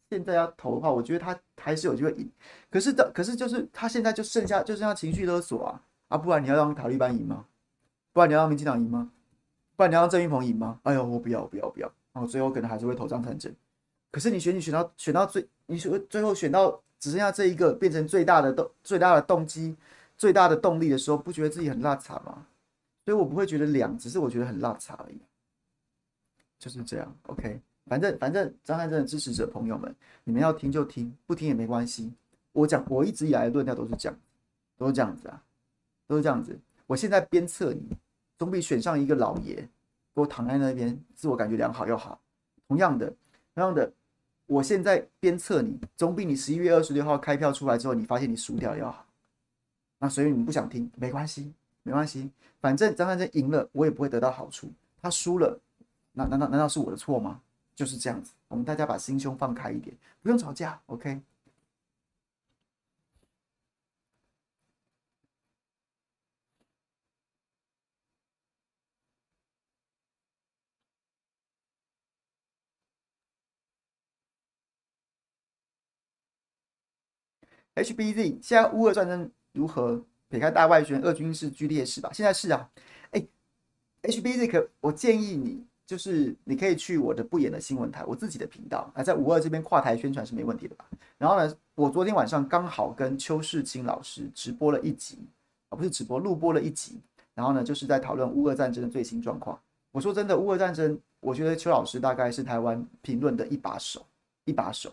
现在要投的话，我觉得他还是有机会赢。可是的，可是就是他现在就剩下就剩下情绪勒索啊啊！不然你要让塔利班赢吗？不然你要让民进党赢吗？不然你要让郑云鹏赢吗？哎呦，我不要，不要，不要！然后最后可能还是会投张善政。可是你选你选到选到最，你选最后选到只剩下这一个，变成最大的动最大的动机、最大的动力的时候，不觉得自己很落差吗？所以我不会觉得凉，只是我觉得很落差而已。就是这样，OK。反正反正张善政的支持者朋友们，你们要听就听，不听也没关系。我讲我一直以来的论调都是这样，都是这样子啊，都是这样子。我现在鞭策你，总比选上一个老爷给我躺在那边，自我感觉良好要好。同样的，同样的，我现在鞭策你，总比你十一月二十六号开票出来之后，你发现你输掉要好。那所以你们不想听，没关系，没关系。反正张善政赢了，我也不会得到好处；他输了，那难道难道是我的错吗？就是这样子，我们大家把心胸放开一点，不用吵架，OK。HBZ，现在乌俄战争如何？撇开大外宣，俄军是居劣势吧？现在是啊。哎，HBZ，可我建议你。就是你可以去我的不演的新闻台，我自己的频道，啊，在五二这边跨台宣传是没问题的吧？然后呢，我昨天晚上刚好跟邱世清老师直播了一集，啊，不是直播，录播了一集。然后呢，就是在讨论乌俄战争的最新状况。我说真的，乌俄战争，我觉得邱老师大概是台湾评论的一把手，一把手。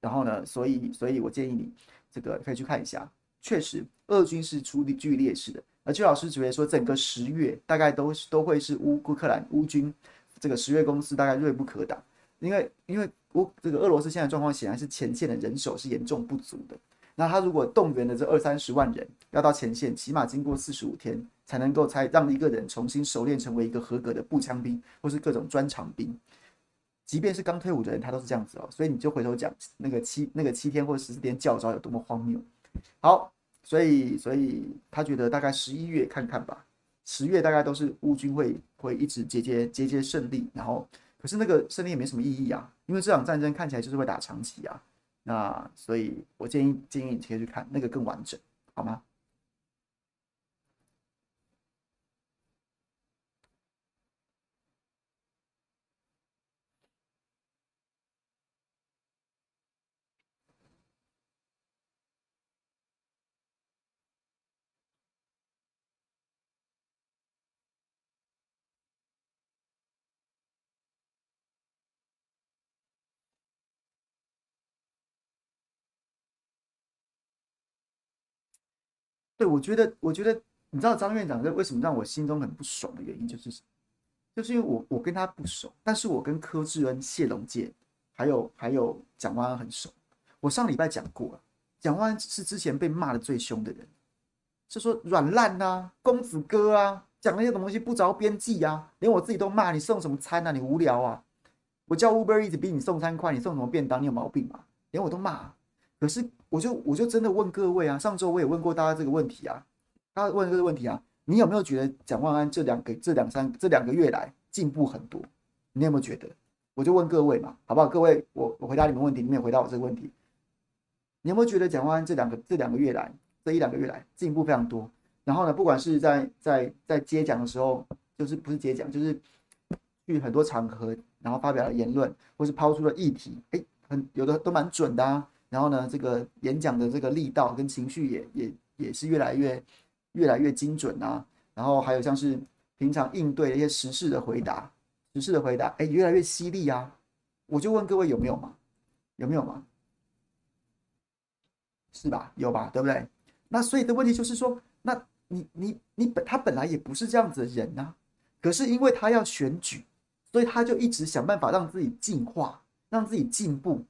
然后呢，所以，所以我建议你这个可以去看一下，确实，俄军是处理剧劣势的。而邱老师觉得说，整个十月大概都是都会是乌乌克兰乌军。这个十月攻势大概锐不可挡，因为因为乌这个俄罗斯现在状况显然是前线的人手是严重不足的。那他如果动员的这二三十万人要到前线，起码经过四十五天才能够才让一个人重新熟练成为一个合格的步枪兵或是各种专长兵。即便是刚退伍的人，他都是这样子哦。所以你就回头讲那个七那个七天或十四天教招有多么荒谬。好，所以所以他觉得大概十一月看看吧。十月大概都是乌军会会一直节节节节胜利，然后可是那个胜利也没什么意义啊，因为这场战争看起来就是会打长期啊，那所以我建议建议你可以去看那个更完整，好吗？对，我觉得，我觉得，你知道张院长这为什么让我心中很不爽的原因就是什么？就是因为我我跟他不熟，但是我跟柯志恩、谢龙介还有还有蒋万安很熟。我上礼拜讲过了，蒋万安是之前被骂的最凶的人，是说软烂呐、公子哥啊，讲那些东西不着边际啊，连我自己都骂你送什么餐啊，你无聊啊，我叫 Uber 一直逼你送餐快，你送什么便当，你有毛病吗？连我都骂。可是，我就我就真的问各位啊，上周我也问过大家这个问题啊，大家问这个问题啊，你有没有觉得蒋万安这两个这两三这两个月来进步很多？你有没有觉得？我就问各位嘛，好不好？各位，我我回答你们问题，你们也回答我这个问题。你有没有觉得蒋万安这两个这两个月来这一两个月来进步非常多？然后呢，不管是在在在接讲的时候，就是不是接讲，就是去很多场合，然后发表了言论，或是抛出了议题，哎，很有的都蛮准的啊。然后呢，这个演讲的这个力道跟情绪也也也是越来越越来越精准啊。然后还有像是平常应对的一些时事的回答，时事的回答，哎，越来越犀利啊。我就问各位有没有嘛？有没有嘛？是吧？有吧？对不对？那所以的问题就是说，那你你你本他本来也不是这样子的人啊，可是因为他要选举，所以他就一直想办法让自己进化，让自己进步。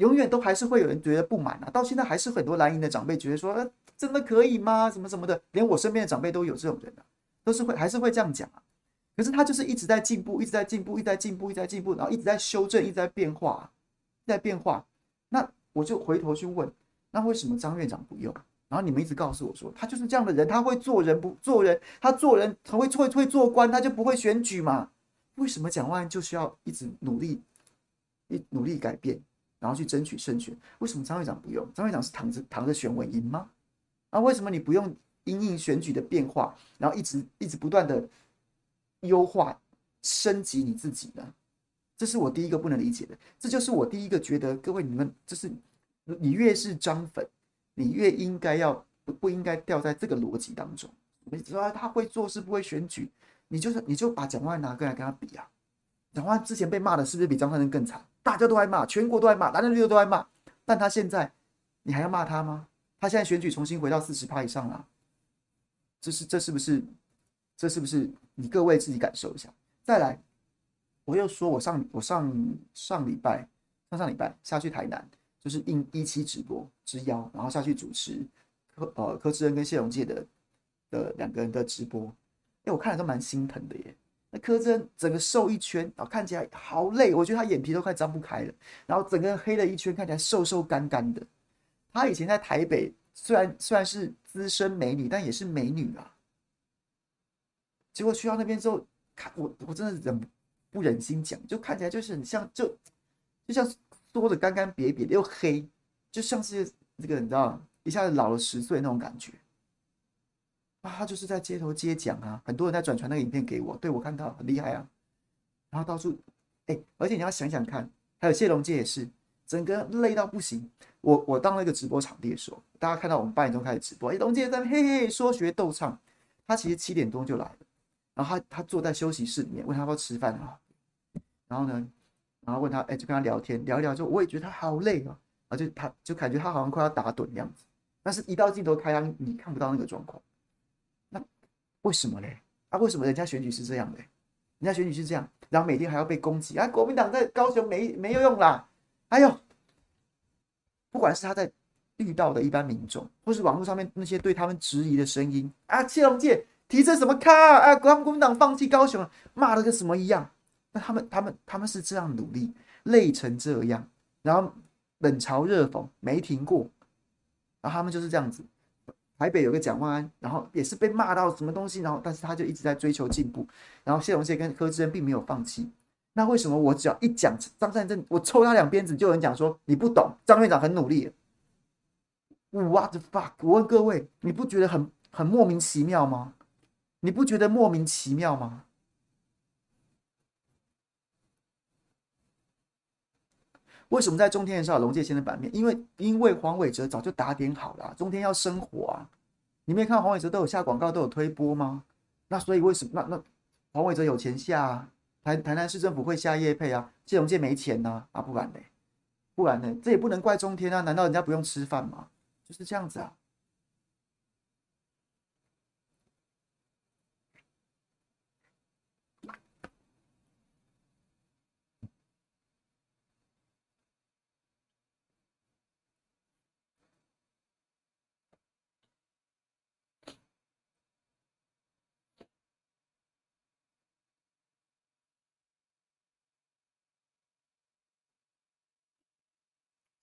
永远都还是会有人觉得不满啊！到现在还是很多蓝营的长辈觉得说：“呃，真的可以吗？什么什么的。”连我身边的长辈都有这种人啊，都是会还是会这样讲啊。可是他就是一直在进步，一直在进步，一直在进步，一直在进步，然后一直在修正，一直在变化，在变化。那我就回头去问：那为什么张院长不用？然后你们一直告诉我说，他就是这样的人，他会做人不做人，他做人他会会会做官，他就不会选举嘛？为什么蒋万就需要一直努力，一努力改变，然后去争取胜选？为什么张会长不用？张会长是躺着躺着选稳赢吗？啊，为什么你不用因应选举的变化，然后一直一直不断的优化升级你自己呢？这是我第一个不能理解的，这就是我第一个觉得各位你们就是你越是张粉。你越应该要不不应该掉在这个逻辑当中？你说他会做事不会选举，你就是你就把蒋万拿过来跟他比啊！蒋万之前被骂的是不是比张善政更惨？大家都爱骂，全国都爱骂，蓝绿都爱骂。但他现在，你还要骂他吗？他现在选举重新回到四十趴以上了，这是这是不是？这是不是？你各位自己感受一下。再来，我又说我上我上上礼拜上上礼拜下去台南。就是应一期直播之邀，然后下去主持柯呃柯志恩跟谢龙介的的两个人的直播，哎，我看了都蛮心疼的耶。那柯震整个瘦一圈，然后看起来好累，我觉得他眼皮都快张不开了，然后整个人黑了一圈，看起来瘦瘦干干的。他以前在台北虽然虽然是资深美女，但也是美女啊。结果去到那边之后，看我我真的忍不忍心讲，就看起来就是很像就就像。缩的干干瘪瘪的又黑，就像是这个你知道，一下子老了十岁那种感觉。啊，他就是在街头接奖啊，很多人在转传那个影片给我，对我看到很厉害啊。然后到处，哎，而且你要想想看，还有谢龙介也是，整个累到不行。我我当那个直播场地的时候，大家看到我们八点钟开始直播，哎，龙介在嘿嘿说学逗唱，他其实七点钟就来了，然后他他坐在休息室里面，问他要不要吃饭啊，然后呢？然后问他，哎，就跟他聊天，聊一聊之后，我也觉得他好累啊，然后就他就感觉他好像快要打盹的样子，但是一到镜头开，你看不到那个状况，为什么嘞？啊，为什么人家选举是这样的？人家选举是这样，然后每天还要被攻击啊？国民党在高雄没没有用啦，哎呦，不管是他在遇到的一般民众，或是网络上面那些对他们质疑的声音啊，谢龙介提这什么卡啊？国民党放弃高雄了，骂的跟什么一样？那他们、他们、他们是这样努力，累成这样，然后冷嘲热讽没停过，然后他们就是这样子。台北有个蒋万安，然后也是被骂到什么东西，然后但是他就一直在追求进步。然后谢龙介跟柯志恩并没有放弃。那为什么我只要一讲张善政，我抽他两鞭子，就有人讲说你不懂，张院长很努力。What the fuck？我问各位，你不觉得很很莫名其妙吗？你不觉得莫名其妙吗？为什么在中天的时候龙介先的版面？因为因为黄伟哲早就打点好了，中天要生活啊！你没看黄伟哲都有下广告，都有推播吗？那所以为什么那那黄伟哲有钱下啊？台台南市政府会下业配啊？谢龙介没钱呐啊，啊不然呢？不然呢？这也不能怪中天啊！难道人家不用吃饭吗？就是这样子啊。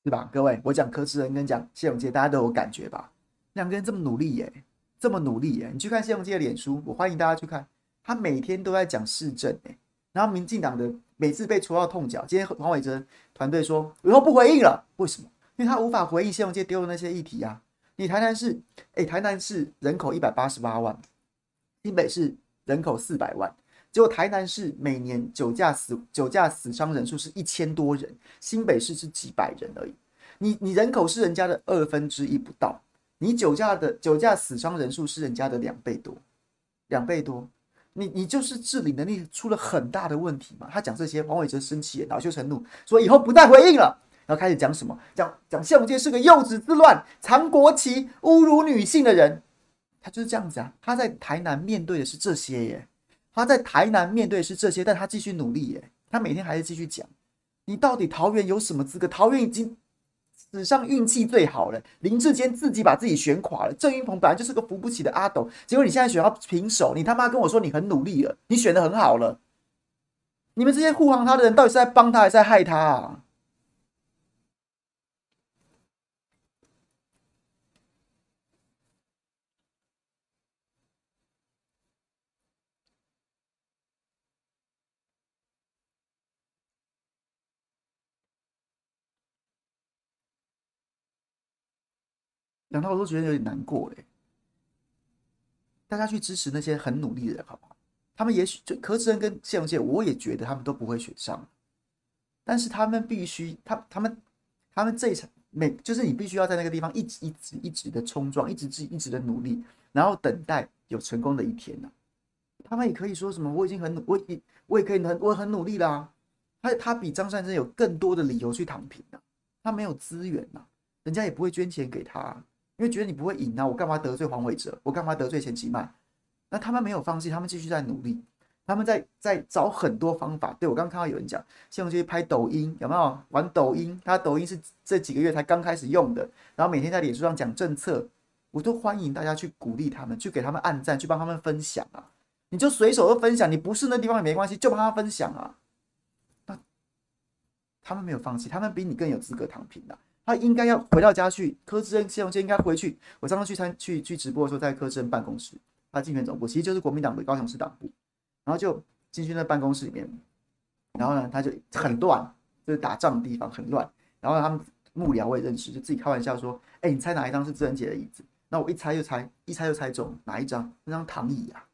对吧，各位，我讲柯志恩跟讲谢永杰，大家都有感觉吧？两个人这么努力耶，这么努力耶！你去看谢永杰的脸书，我欢迎大家去看，他每天都在讲市政哎。然后民进党的每次被戳到痛脚，今天黄伟哲团队说以后不回应了，为什么？因为他无法回应谢龙介丢的那些议题啊。你台南市，哎，台南市人口一百八十八万，新北市人口四百万。结果台南市每年酒驾死酒驾死伤人数是一千多人，新北市是几百人而已。你你人口是人家的二分之一不到，你酒驾的酒驾死伤人数是人家的两倍多，两倍多。你你就是治理能力出了很大的问题嘛。他讲这些，黄伟哲生气，恼羞成怒，说以后不再回应了。然后开始讲什么？讲讲谢龙介是个幼稚之乱、藏国旗、侮辱女性的人。他就是这样子啊。他在台南面对的是这些耶。他在台南面对是这些，但他继续努力耶。他每天还是继续讲。你到底桃园有什么资格？桃园已经史上运气最好了。林志坚自己把自己选垮了。郑云鹏本来就是个扶不起的阿斗，结果你现在选到平手，你他妈跟我说你很努力了，你选的很好了。你们这些护航他的人，到底是在帮他还是在害他啊？讲到我都觉得有点难过嘞。大家去支持那些很努力的人，好不好？他们也许就柯志恩跟谢龙介，我也觉得他们都不会选上，但是他们必须，他他们他们这一场每就是你必须要在那个地方一直一直一直的冲撞，一直一直的努力，然后等待有成功的一天呢、他们也可以说什么，我已经很努，我也我也可以很我很努力啦、啊。他他比张善政有更多的理由去躺平啊，他没有资源呐、啊，人家也不会捐钱给他、因为觉得你不会赢啊，我干嘛得罪黄伟哲？我干嘛得罪钱启曼？那他们没有放弃，他们继续在努力，他们在在找很多方法。对，我刚刚看到有人讲，谢龙去拍抖音有没有玩抖音？他抖音是这几个月才刚开始用的，然后每天在脸书上讲政策，我都欢迎大家去鼓励他们，去给他们按赞，去帮他们分享啊！你就随手的分享，你不是那地方也没关系，就帮他分享啊！那他们没有放弃，他们比你更有资格躺平啊。他应该要回到家去，柯志恩、谢龙介应该回去。我上次去参去去直播的时候，在柯志恩办公室，他竞选总部其实就是国民党的高雄市党部，然后就进去那办公室里面，然后呢，他就很乱，就是打仗的地方很乱。然后他们幕僚我也认识，就自己开玩笑说：“哎，你猜哪一张是志恩姐的椅子？”那我一猜就猜，一猜就猜中哪一张？那张躺椅啊，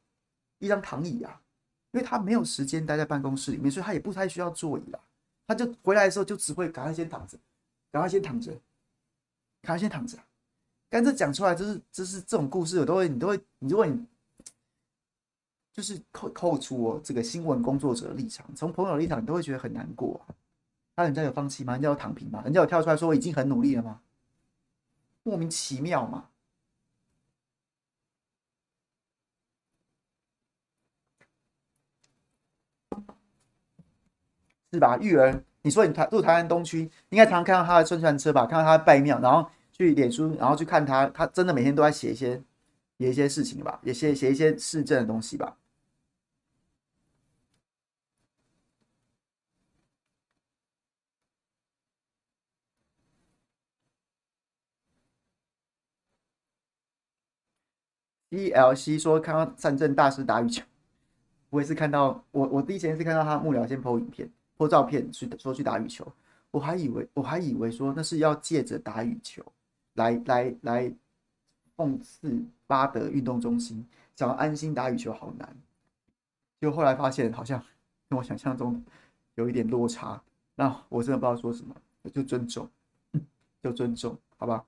一张躺椅啊，因为他没有时间待在办公室里面，所以他也不太需要座椅了。他就回来的时候就只会赶快先躺着。赶快先躺着，赶快先躺着。刚才讲出来，就是就是这种故事，我都会，你都会，你如果你就是扣扣除我这个新闻工作者的立场，从朋友的立场，你都会觉得很难过啊。那人家有放弃吗？人家有躺平吗？人家有跳出来说我已经很努力了吗？莫名其妙嘛，是吧？育儿。你说你台住台湾东区，应该常常看到他的宣传车吧？看到他拜庙，然后去脸书，然后去看他，他真的每天都在写一些写一些事情吧，也写写一些市政的东西吧。DLC 说看到善政大师打羽球，我也是看到我我第一时间是看到他幕僚先 PO 影片。拍照片去说去打羽球，我还以为我还以为说那是要借着打羽球来来来讽刺巴德运动中心，想要安心打羽球好难，就后来发现好像跟我想象中有一点落差，那我真的不知道说什么，就尊重，就尊重，好吧？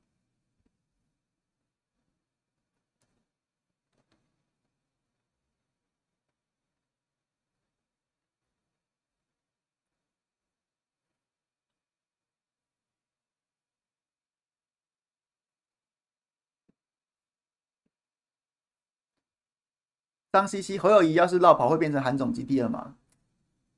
张西西侯友宜要是落跑，会变成韩总机第二吗？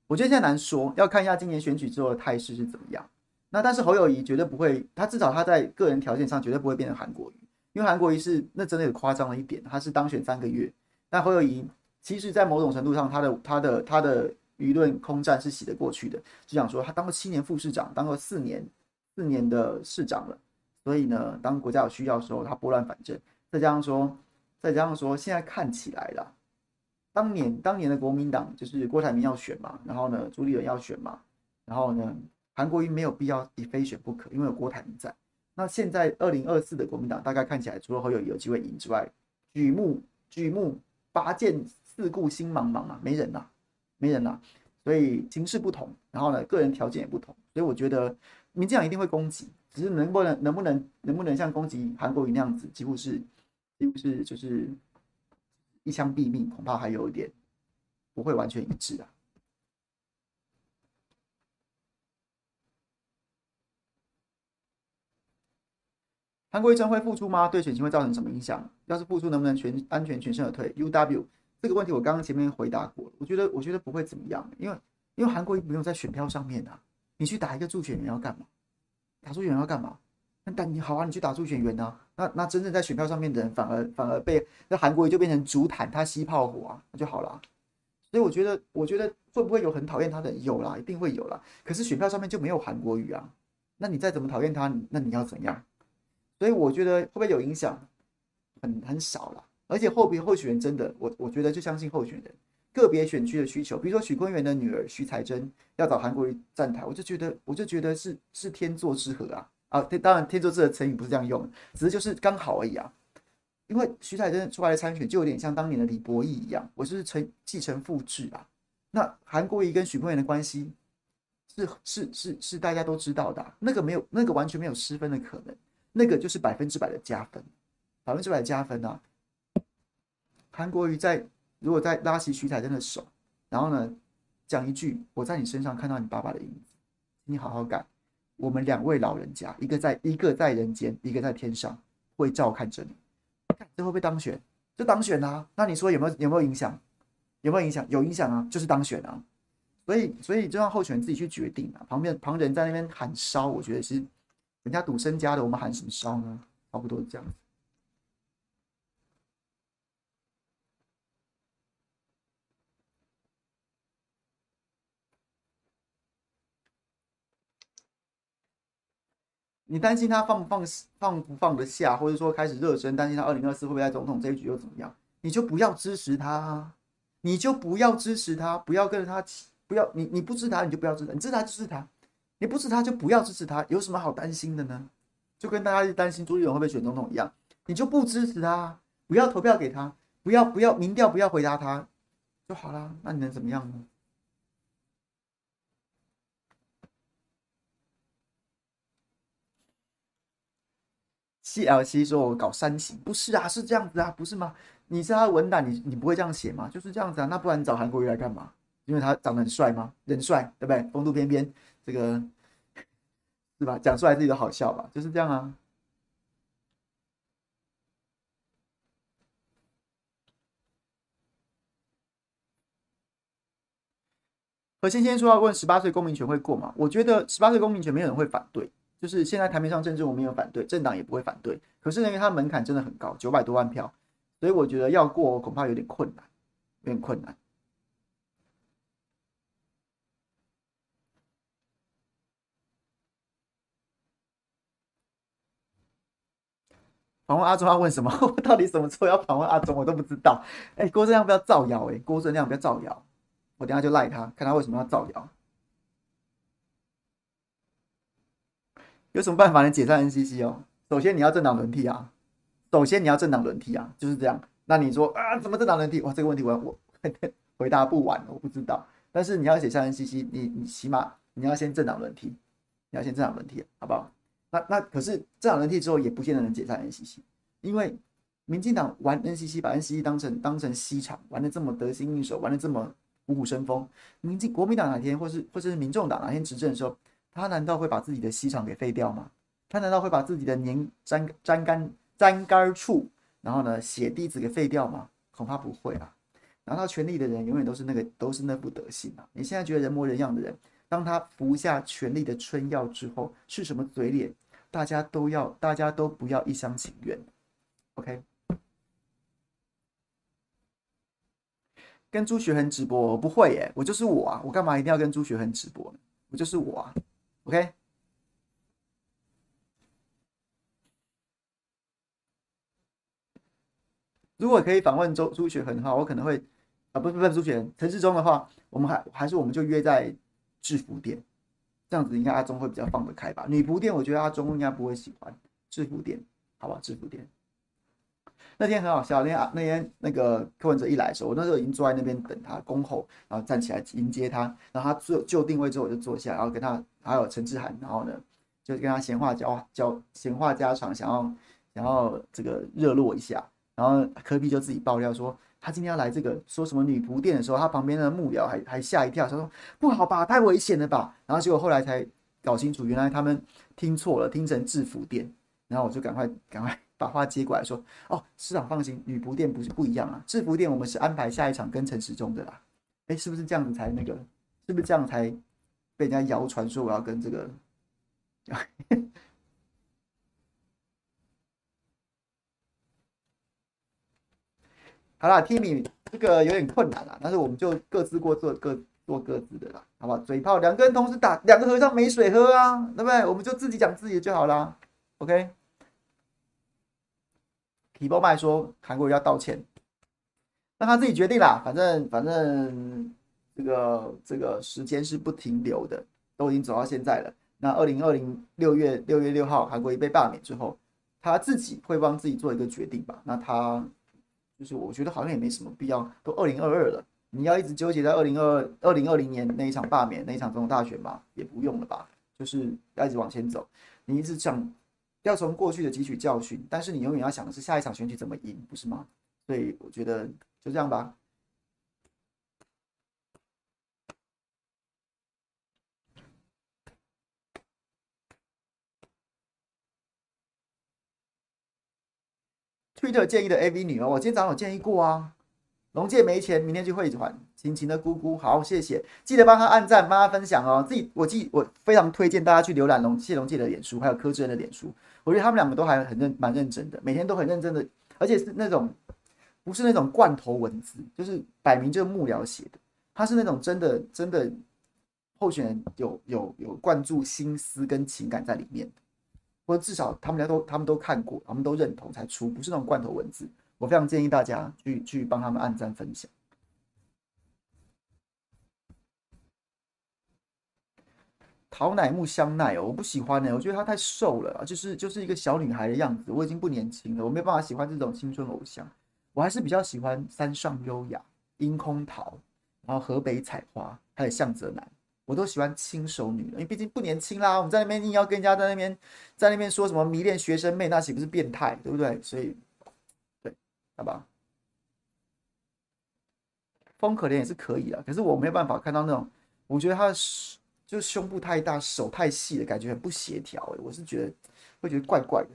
我觉得现在难说，要看一下今年选举之后的态势是怎么样。那但是侯友谊绝对不会，他至少他在个人条件上绝对不会变成韩国瑜，因为韩国瑜是那真的有夸张了一点，他是当选三个月，但侯友谊其实在某种程度上，他的他的他的舆论空战是洗得过去的，就想说他当了七年副市长，当了四年四年的市长了，所以呢，当国家有需要的时候，他拨乱反正，再加上说，再加上说，现在看起来了。当年当年的国民党就是郭台铭要选嘛，然后呢，朱立伦要选嘛，然后呢，韩国瑜没有必要也非选不可，因为有郭台铭在。那现在二零二四的国民党大概看起来，除了侯友有机会赢之外，举目举目拔剑四顾心茫茫啊，没人呐，没人呐。所以形势不同，然后呢，个人条件也不同，所以我觉得民进党一定会攻击，只是能不能能不能能不能像攻击韩国瑜那样子，几乎是几乎是就是。一枪毙命，恐怕还有一点不会完全一致啊。韩国瑜真会复出吗？对选情会造成什么影响？要是复出，能不能全安全全身而退？UW 这个问题我刚刚前面回答过了，我觉得我觉得不会怎么样，因为因为韩国瑜不用在选票上面啊，你去打一个助选员要干嘛？打助选员要干嘛？那但你好啊，你去打助选员呢、啊？那那真正在选票上面的人，反而反而被那韩国瑜就变成竹毯，他吸炮火啊，那就好了。所以我觉得，我觉得会不会有很讨厌他的？有啦，一定会有啦。可是选票上面就没有韩国瑜啊。那你再怎么讨厌他，那你要怎样？所以我觉得会不会有影响？很很少啦。而且后边候选人真的，我我觉得就相信候选人个别选区的需求。比如说许坤元的女儿许采珍要找韩国瑜站台，我就觉得我就觉得是是天作之合啊。啊，当然天作之合成语不是这样用，只是就是刚好而已啊。因为徐彩珍出来的参选，就有点像当年的李博毅一样，我就是承继承复制啊。那韩国瑜跟许峰源的关系是是是是大家都知道的，那个没有那个完全没有失分的可能，那个就是百分之百的加分，百分之百的加分啊。韩国瑜在如果在拉起徐彩珍的手，然后呢讲一句“我在你身上看到你爸爸的影子”，你好好改。我们两位老人家，一个在一个在人间，一个在天上，会照看着你。看这会不会当选？就当选啊！那你说有没有有没有影响？有没有影响？有影响啊！就是当选啊！所以所以就让候选人自己去决定啊。旁边旁人在那边喊烧，我觉得是人家赌身家的，我们喊什么烧呢？差不多是这样子。你担心他放不放放不放得下，或者说开始热身，担心他二零二四会不会在总统这一局又怎么样？你就不要支持他，你就不要支持他，不要跟着他起，不要你你不支持他，你就不要支持他，你支持他支持他，你不支持他就不要支持他，有什么好担心的呢？就跟大家担心朱立伦会不会选总统一样，你就不支持他，不要投票给他，不要不要民调不要回答他就好啦。那你能怎么样呢？CLC 说：“我搞煽情，不是啊，是这样子啊，不是吗？你是他的文胆，你你不会这样写吗？就是这样子啊，那不然你找韩国瑜来干嘛？因为他长得很帅吗？人帅，对不对？风度翩翩，这个是吧？讲出来自己都好笑吧？就是这样啊。”何先生说要问十八岁公民权会过吗？我觉得十八岁公民权没有人会反对。就是现在台面上政治，我没有反对，政党也不会反对。可是因为它门槛真的很高，九百多万票，所以我觉得要过恐怕有点困难，有点困难。访问阿中要问什么？我到底什么时候要访问阿中？我都不知道。哎、郭正亮不要造谣！哎，郭正亮不要造谣！我等下就赖他，看他为什么要造谣。有什么办法能解散 NCC 哦？首先你要政党轮替啊！首先你要政党轮替啊！就是这样。那你说啊，怎么政党轮替？哇，这个问题我我 回答不完，我不知道。但是你要解散 NCC，你你起码你要先政党轮替，你要先政党轮替，好不好？那那可是政党轮替之后，也不见得能解散 NCC，因为民进党玩 NCC，把 NCC 当成当成西厂，玩的这么得心应手，玩的这么虎虎生风。民进国民党哪天，或是或者是民众党哪天执政的时候，他难道会把自己的西厂给废掉吗？他难道会把自己的粘粘粘杆粘杆处，然后呢血滴子给废掉吗？恐怕不会啊！拿到权力的人永远都是那个都是那副德行啊！你现在觉得人模人样的人，当他服下权力的春药之后，是什么嘴脸？大家都要，大家都不要一厢情愿。OK，跟朱学恒直播，我不会耶，我就是我啊！我干嘛一定要跟朱学恒直播呢？我就是我啊！OK，如果可以访问周朱雪恒的话，我可能会啊，不不不，朱雪恒，陈世忠的话，我们还还是我们就约在制服店，这样子应该阿忠会比较放得开吧？女仆店，我觉得阿忠应该不会喜欢制服店，好吧？制服店。那天很好笑，那天啊，那天那个柯文哲一来的时候，我那时候已经坐在那边等他恭候，然后站起来迎接他，然后他坐就定位之后我就坐下，然后跟他还有陈志涵，然后呢就跟他闲话交交闲话家常，想要想要这个热络一下，然后柯 P 就自己爆料说他今天要来这个说什么女仆店的时候，他旁边的幕僚还还吓一跳，他说不好吧，太危险了吧，然后结果后来才搞清楚，原来他们听错了，听成制服店，然后我就赶快赶快。把话接过来说：“哦，市长放心，女仆店不是不一样啊，制服店我们是安排下一场跟陈时中的啦。哎，是不是这样子才那个？是不是这样才被人家谣传说我要跟这个？好啦，Timmy，这个有点困难啦，但是我们就各自过做各做各自的啦，好吧？嘴炮两个人同时打，两个和尚没水喝啊，对不对？我们就自己讲自己的就好啦。OK。”皮包麦说韩国瑜要道歉，让他自己决定啦。反正反正这个这个时间是不停留的，都已经走到现在了。那二零二零六月六月六号，韩国瑜被罢免之后，他自己会帮自己做一个决定吧？那他就是我觉得好像也没什么必要，都二零二二了，你要一直纠结在二零二二零二零年那一场罢免那一场总统大选嘛？也不用了吧？就是要一直往前走，你一直想要从过去的汲取教训，但是你永远要想的是下一场选举怎么赢，不是吗？所以我觉得就这样吧。Twitter 建议的 AV 女哦，我今天早上有建议过啊。龙介没钱，明天去汇款。晴晴的姑姑，好，谢谢，记得帮他按赞，帮他分享哦。自己，我记，我非常推荐大家去浏览龙谢龙介的脸书，还有柯志恩的脸书。我觉得他们两个都还很认，蛮认真的，每天都很认真的，而且是那种不是那种罐头文字，就是摆明就是幕僚写的。他是那种真的真的候选人有有有灌注心思跟情感在里面的，或至少他们俩都他们都看过，他们都认同才出，不是那种罐头文字。我非常建议大家去去帮他们按赞分享。桃乃木香奈哦，我不喜欢呢、我觉得她太瘦了，就是就是一个小女孩的样子，我已经不年轻了，我没办法喜欢这种青春偶像，我还是比较喜欢山上优雅、樱空桃，然后河北彩花，还有向泽南，我都喜欢轻熟女的，因为毕竟不年轻啦，我们在那边硬要跟人家在那边在那边说什么迷恋学生妹，那岂不是变态，对不对？所以对。好吧，风可怜也是可以啊，可是我没有办法看到那种，我觉得他的就是胸部太大，手太细的感觉很不协调哎，我是觉得会觉得怪怪的。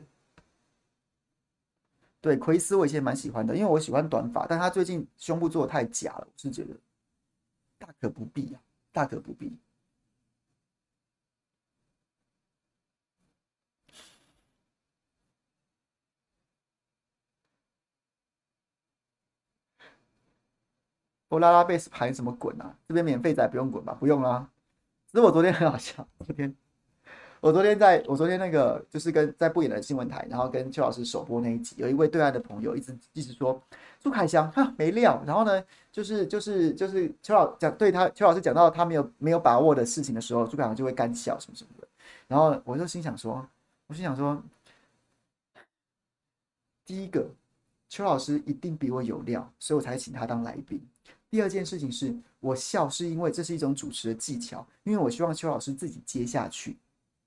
对，奎斯我以前蛮喜欢的，因为我喜欢短发，但他最近胸部做的太假了，我是觉得大可不必啊，大可不必。我拉拉贝斯盘什么滚啊？这边免费仔不用滚吧？不用啊。其实我昨天很好笑，昨天我昨天在我昨天那个就是跟在不演的新闻台，然后跟邱老师首播那一集，有一位对岸的朋友一直一直说朱凯翔哈没料，然后呢就是就是就是邱老讲对他邱老师讲到他没有没有把握的事情的时候，朱凯翔就会干笑什么什么的。然后我就心想说，我心想说，第一个邱老师一定比我有料，所以我才请他当来宾。第二件事情是我笑，是因为这是一种主持的技巧，因为我希望邱老师自己接下去，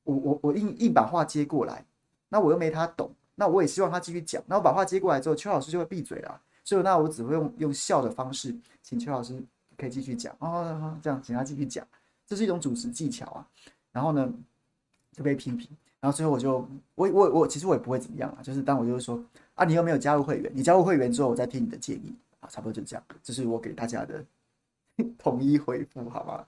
我我我硬硬把话接过来，那我又没他懂，那我也希望他继续讲，那我把话接过来之后，邱老师就会闭嘴了，所以那我只会用用笑的方式，请邱老师可以继续讲，哦，这样请他继续讲，这是一种主持技巧啊，然后呢就被批评，然后最后我就我我我其实我也不会怎么样啊，就是当我就是说啊，你又没有加入会员，你加入会员之后，我再听你的建议啊。差不多就这样，这是我给大家的 统一回复，好吗？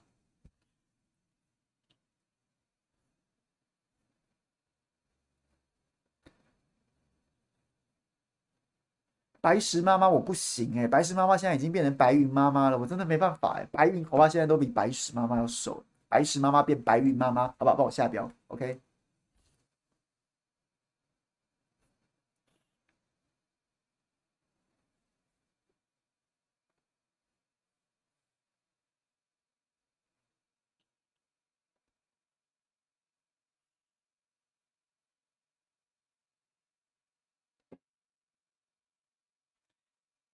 白石妈妈我不行哎、白石妈妈现在已经变成白云妈妈了，我真的没办法哎、白云恐怕现在都比白石妈妈要瘦，白石妈妈变白云妈妈，好不好？帮我下标，OK。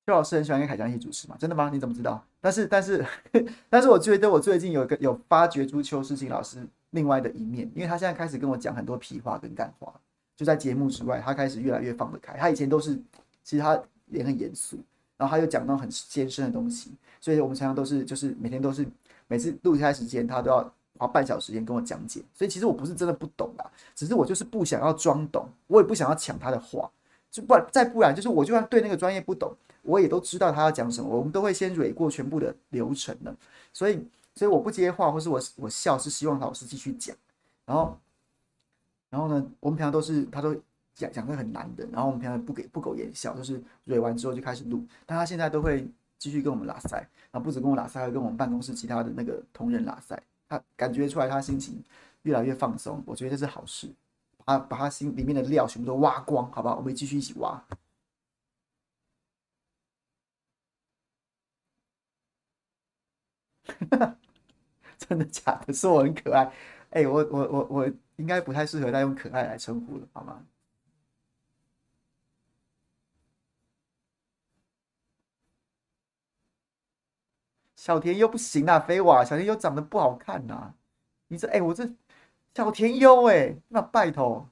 邱老师很喜欢跟凯翔一起主持嘛？真的吗？你怎么知道？但是，但是，但是我觉得我最近有个有发掘出邱世清老师另外的一面，因为他现在开始跟我讲很多屁话跟干话，就在节目之外，他开始越来越放得开。他以前都是，其实他脸很严肃，然后他又讲到很艰深的东西，所以我们常常都是就是每天都是每次录开时间，他都要花半小时时间跟我讲解。所以其实我不是真的不懂啦，只是我就是不想要装懂，我也不想要抢他的话，就不然再不然就是我就算对那个专业不懂。我也都知道他要讲什么，我们都会先蕊过全部的流程的，所以，所以我不接话，或是我我笑，是希望老师继续讲。然后，然后呢，我们平常都是他都讲讲的很难的，然后我们平常不给不苟言笑，就是蕊完之后就开始录。但他现在都会继续跟我们拉塞，然后不止跟我拉塞，还跟我们办公室其他的那个同仁拉塞。他感觉出来他心情越来越放松，我觉得这是好事。把把他心里面的料全部都挖光，好不好？我们继续一起挖。真的假的？说我很可爱，哎、我我我我应该不太适合再用可爱来称呼了，好吗？小田优不行啊，飞瓦，小田优长得不好看呐、啊。你这哎、我这小田优哎，那拜托。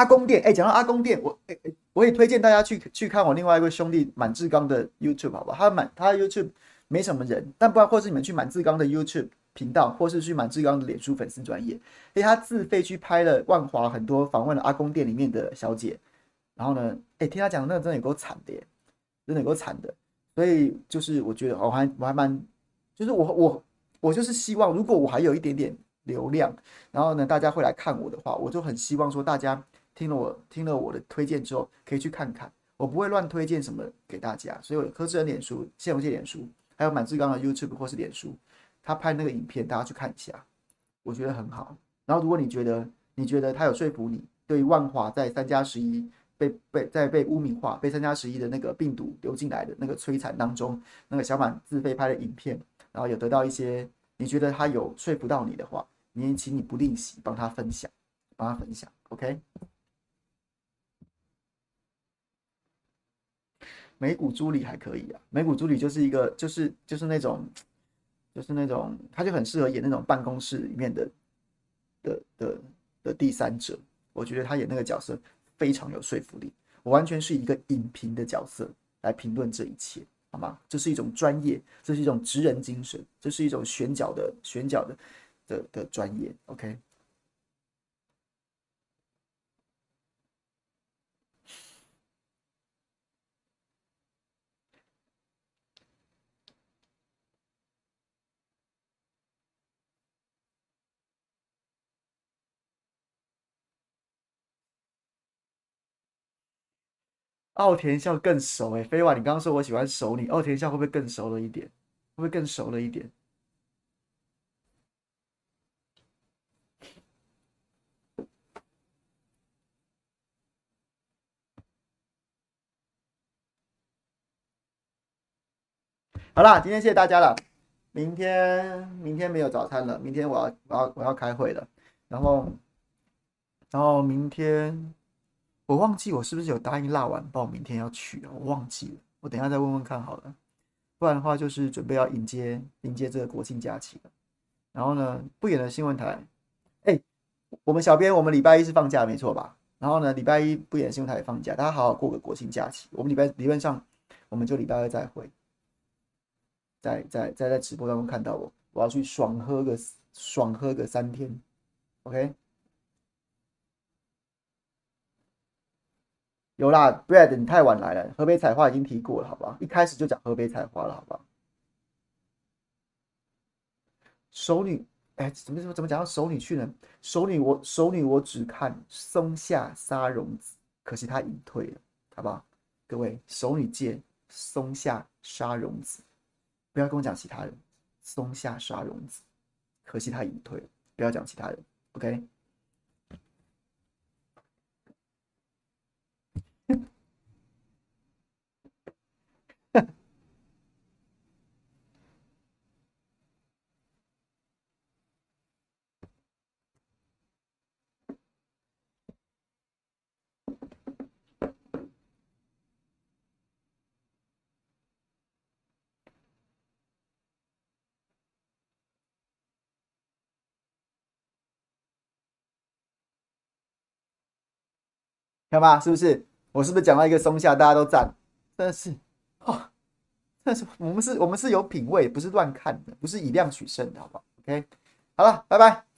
阿公店，哎、讲到阿公店，我哎哎、欸，我也推荐大家去去看我另外一位兄弟满志刚的 YouTube，好不好？他满他 YouTube 没什么人，但不然或是你们去满志刚的 YouTube 频道，或是去满志刚的脸书粉丝专页，哎，他自费去拍了万华很多访问了阿公店里面的小姐，然后呢，哎、欸，听他讲那个真的有够惨的耶，真的有够惨的，所以就是我觉得我还我还蛮，就是我我我就是希望，如果我还有一点点流量，然后呢，大家会来看我的话，我就很希望说大家。听了我听了我的推荐之后，可以去看看。我不会乱推荐什么给大家，所以我柯智恩脸书、谢龙介脸书，还有满志刚的 YouTube 或是脸书，他拍那个影片，大家去看一下，我觉得很好。然后，如果你觉得你觉得他有说服你，对于万华在三加十一被被在被污名化、被三加十一的那个病毒流进来的那个摧残当中，那个小满自费拍的影片，然后有得到一些你觉得他有说服到你的话，你请你不吝惜帮他分享，帮他分享，OK。美股助理还可以啊，美股助理就是一个，就是就是那种，就是那种，他就很适合演那种办公室里面的的的的第三者。我觉得他演那个角色非常有说服力。我完全是一个影评的角色来评论这一切，好吗？这是一种专业，这是一种职人精神，这是一种选角的选角的的的专业。OK。奥田笑更熟哎，飞娃，你刚刚说我喜欢熟你，奥田笑会不会更熟了一点？会不会更熟了一点？好啦，今天谢谢大家了。明天明天没有早餐了，明天我要我要我要开会了，然后然后明天。我忘记我是不是有答应蜡晚报明天要去啊？我忘记了，我等下再问问看好了。不然的话，就是准备要迎接迎接这个国庆假期了。然后呢，不远的新闻台，哎、我们小编我们礼拜一是放假没错吧？然后呢，礼拜一不远的新闻台也放假，大家好好过个国庆假期。我们礼拜理论上我们就礼拜二再会，在在在在直播当中看到我，我要去爽喝个爽喝个三天，OK。有啦，Brad，你太晚来了。河北采花已经提过了，好不好？一开始就讲河北采花了，好不好？熟女，哎、怎么怎么怎么讲到熟女去呢？熟女我，熟女，我只看松下沙荣子，可惜她隐退了，好不好？各位，熟女界松下沙荣子，不要跟我讲其他人。松下沙荣子，可惜她隐退了，不要讲其他人，OK？看吧，是不是？我是不是讲到一个松下，大家都赞？但是，哦，但是，我们是，我们是有品味，不是乱看的，不是以量取胜的，好不好？OK，好了，拜拜。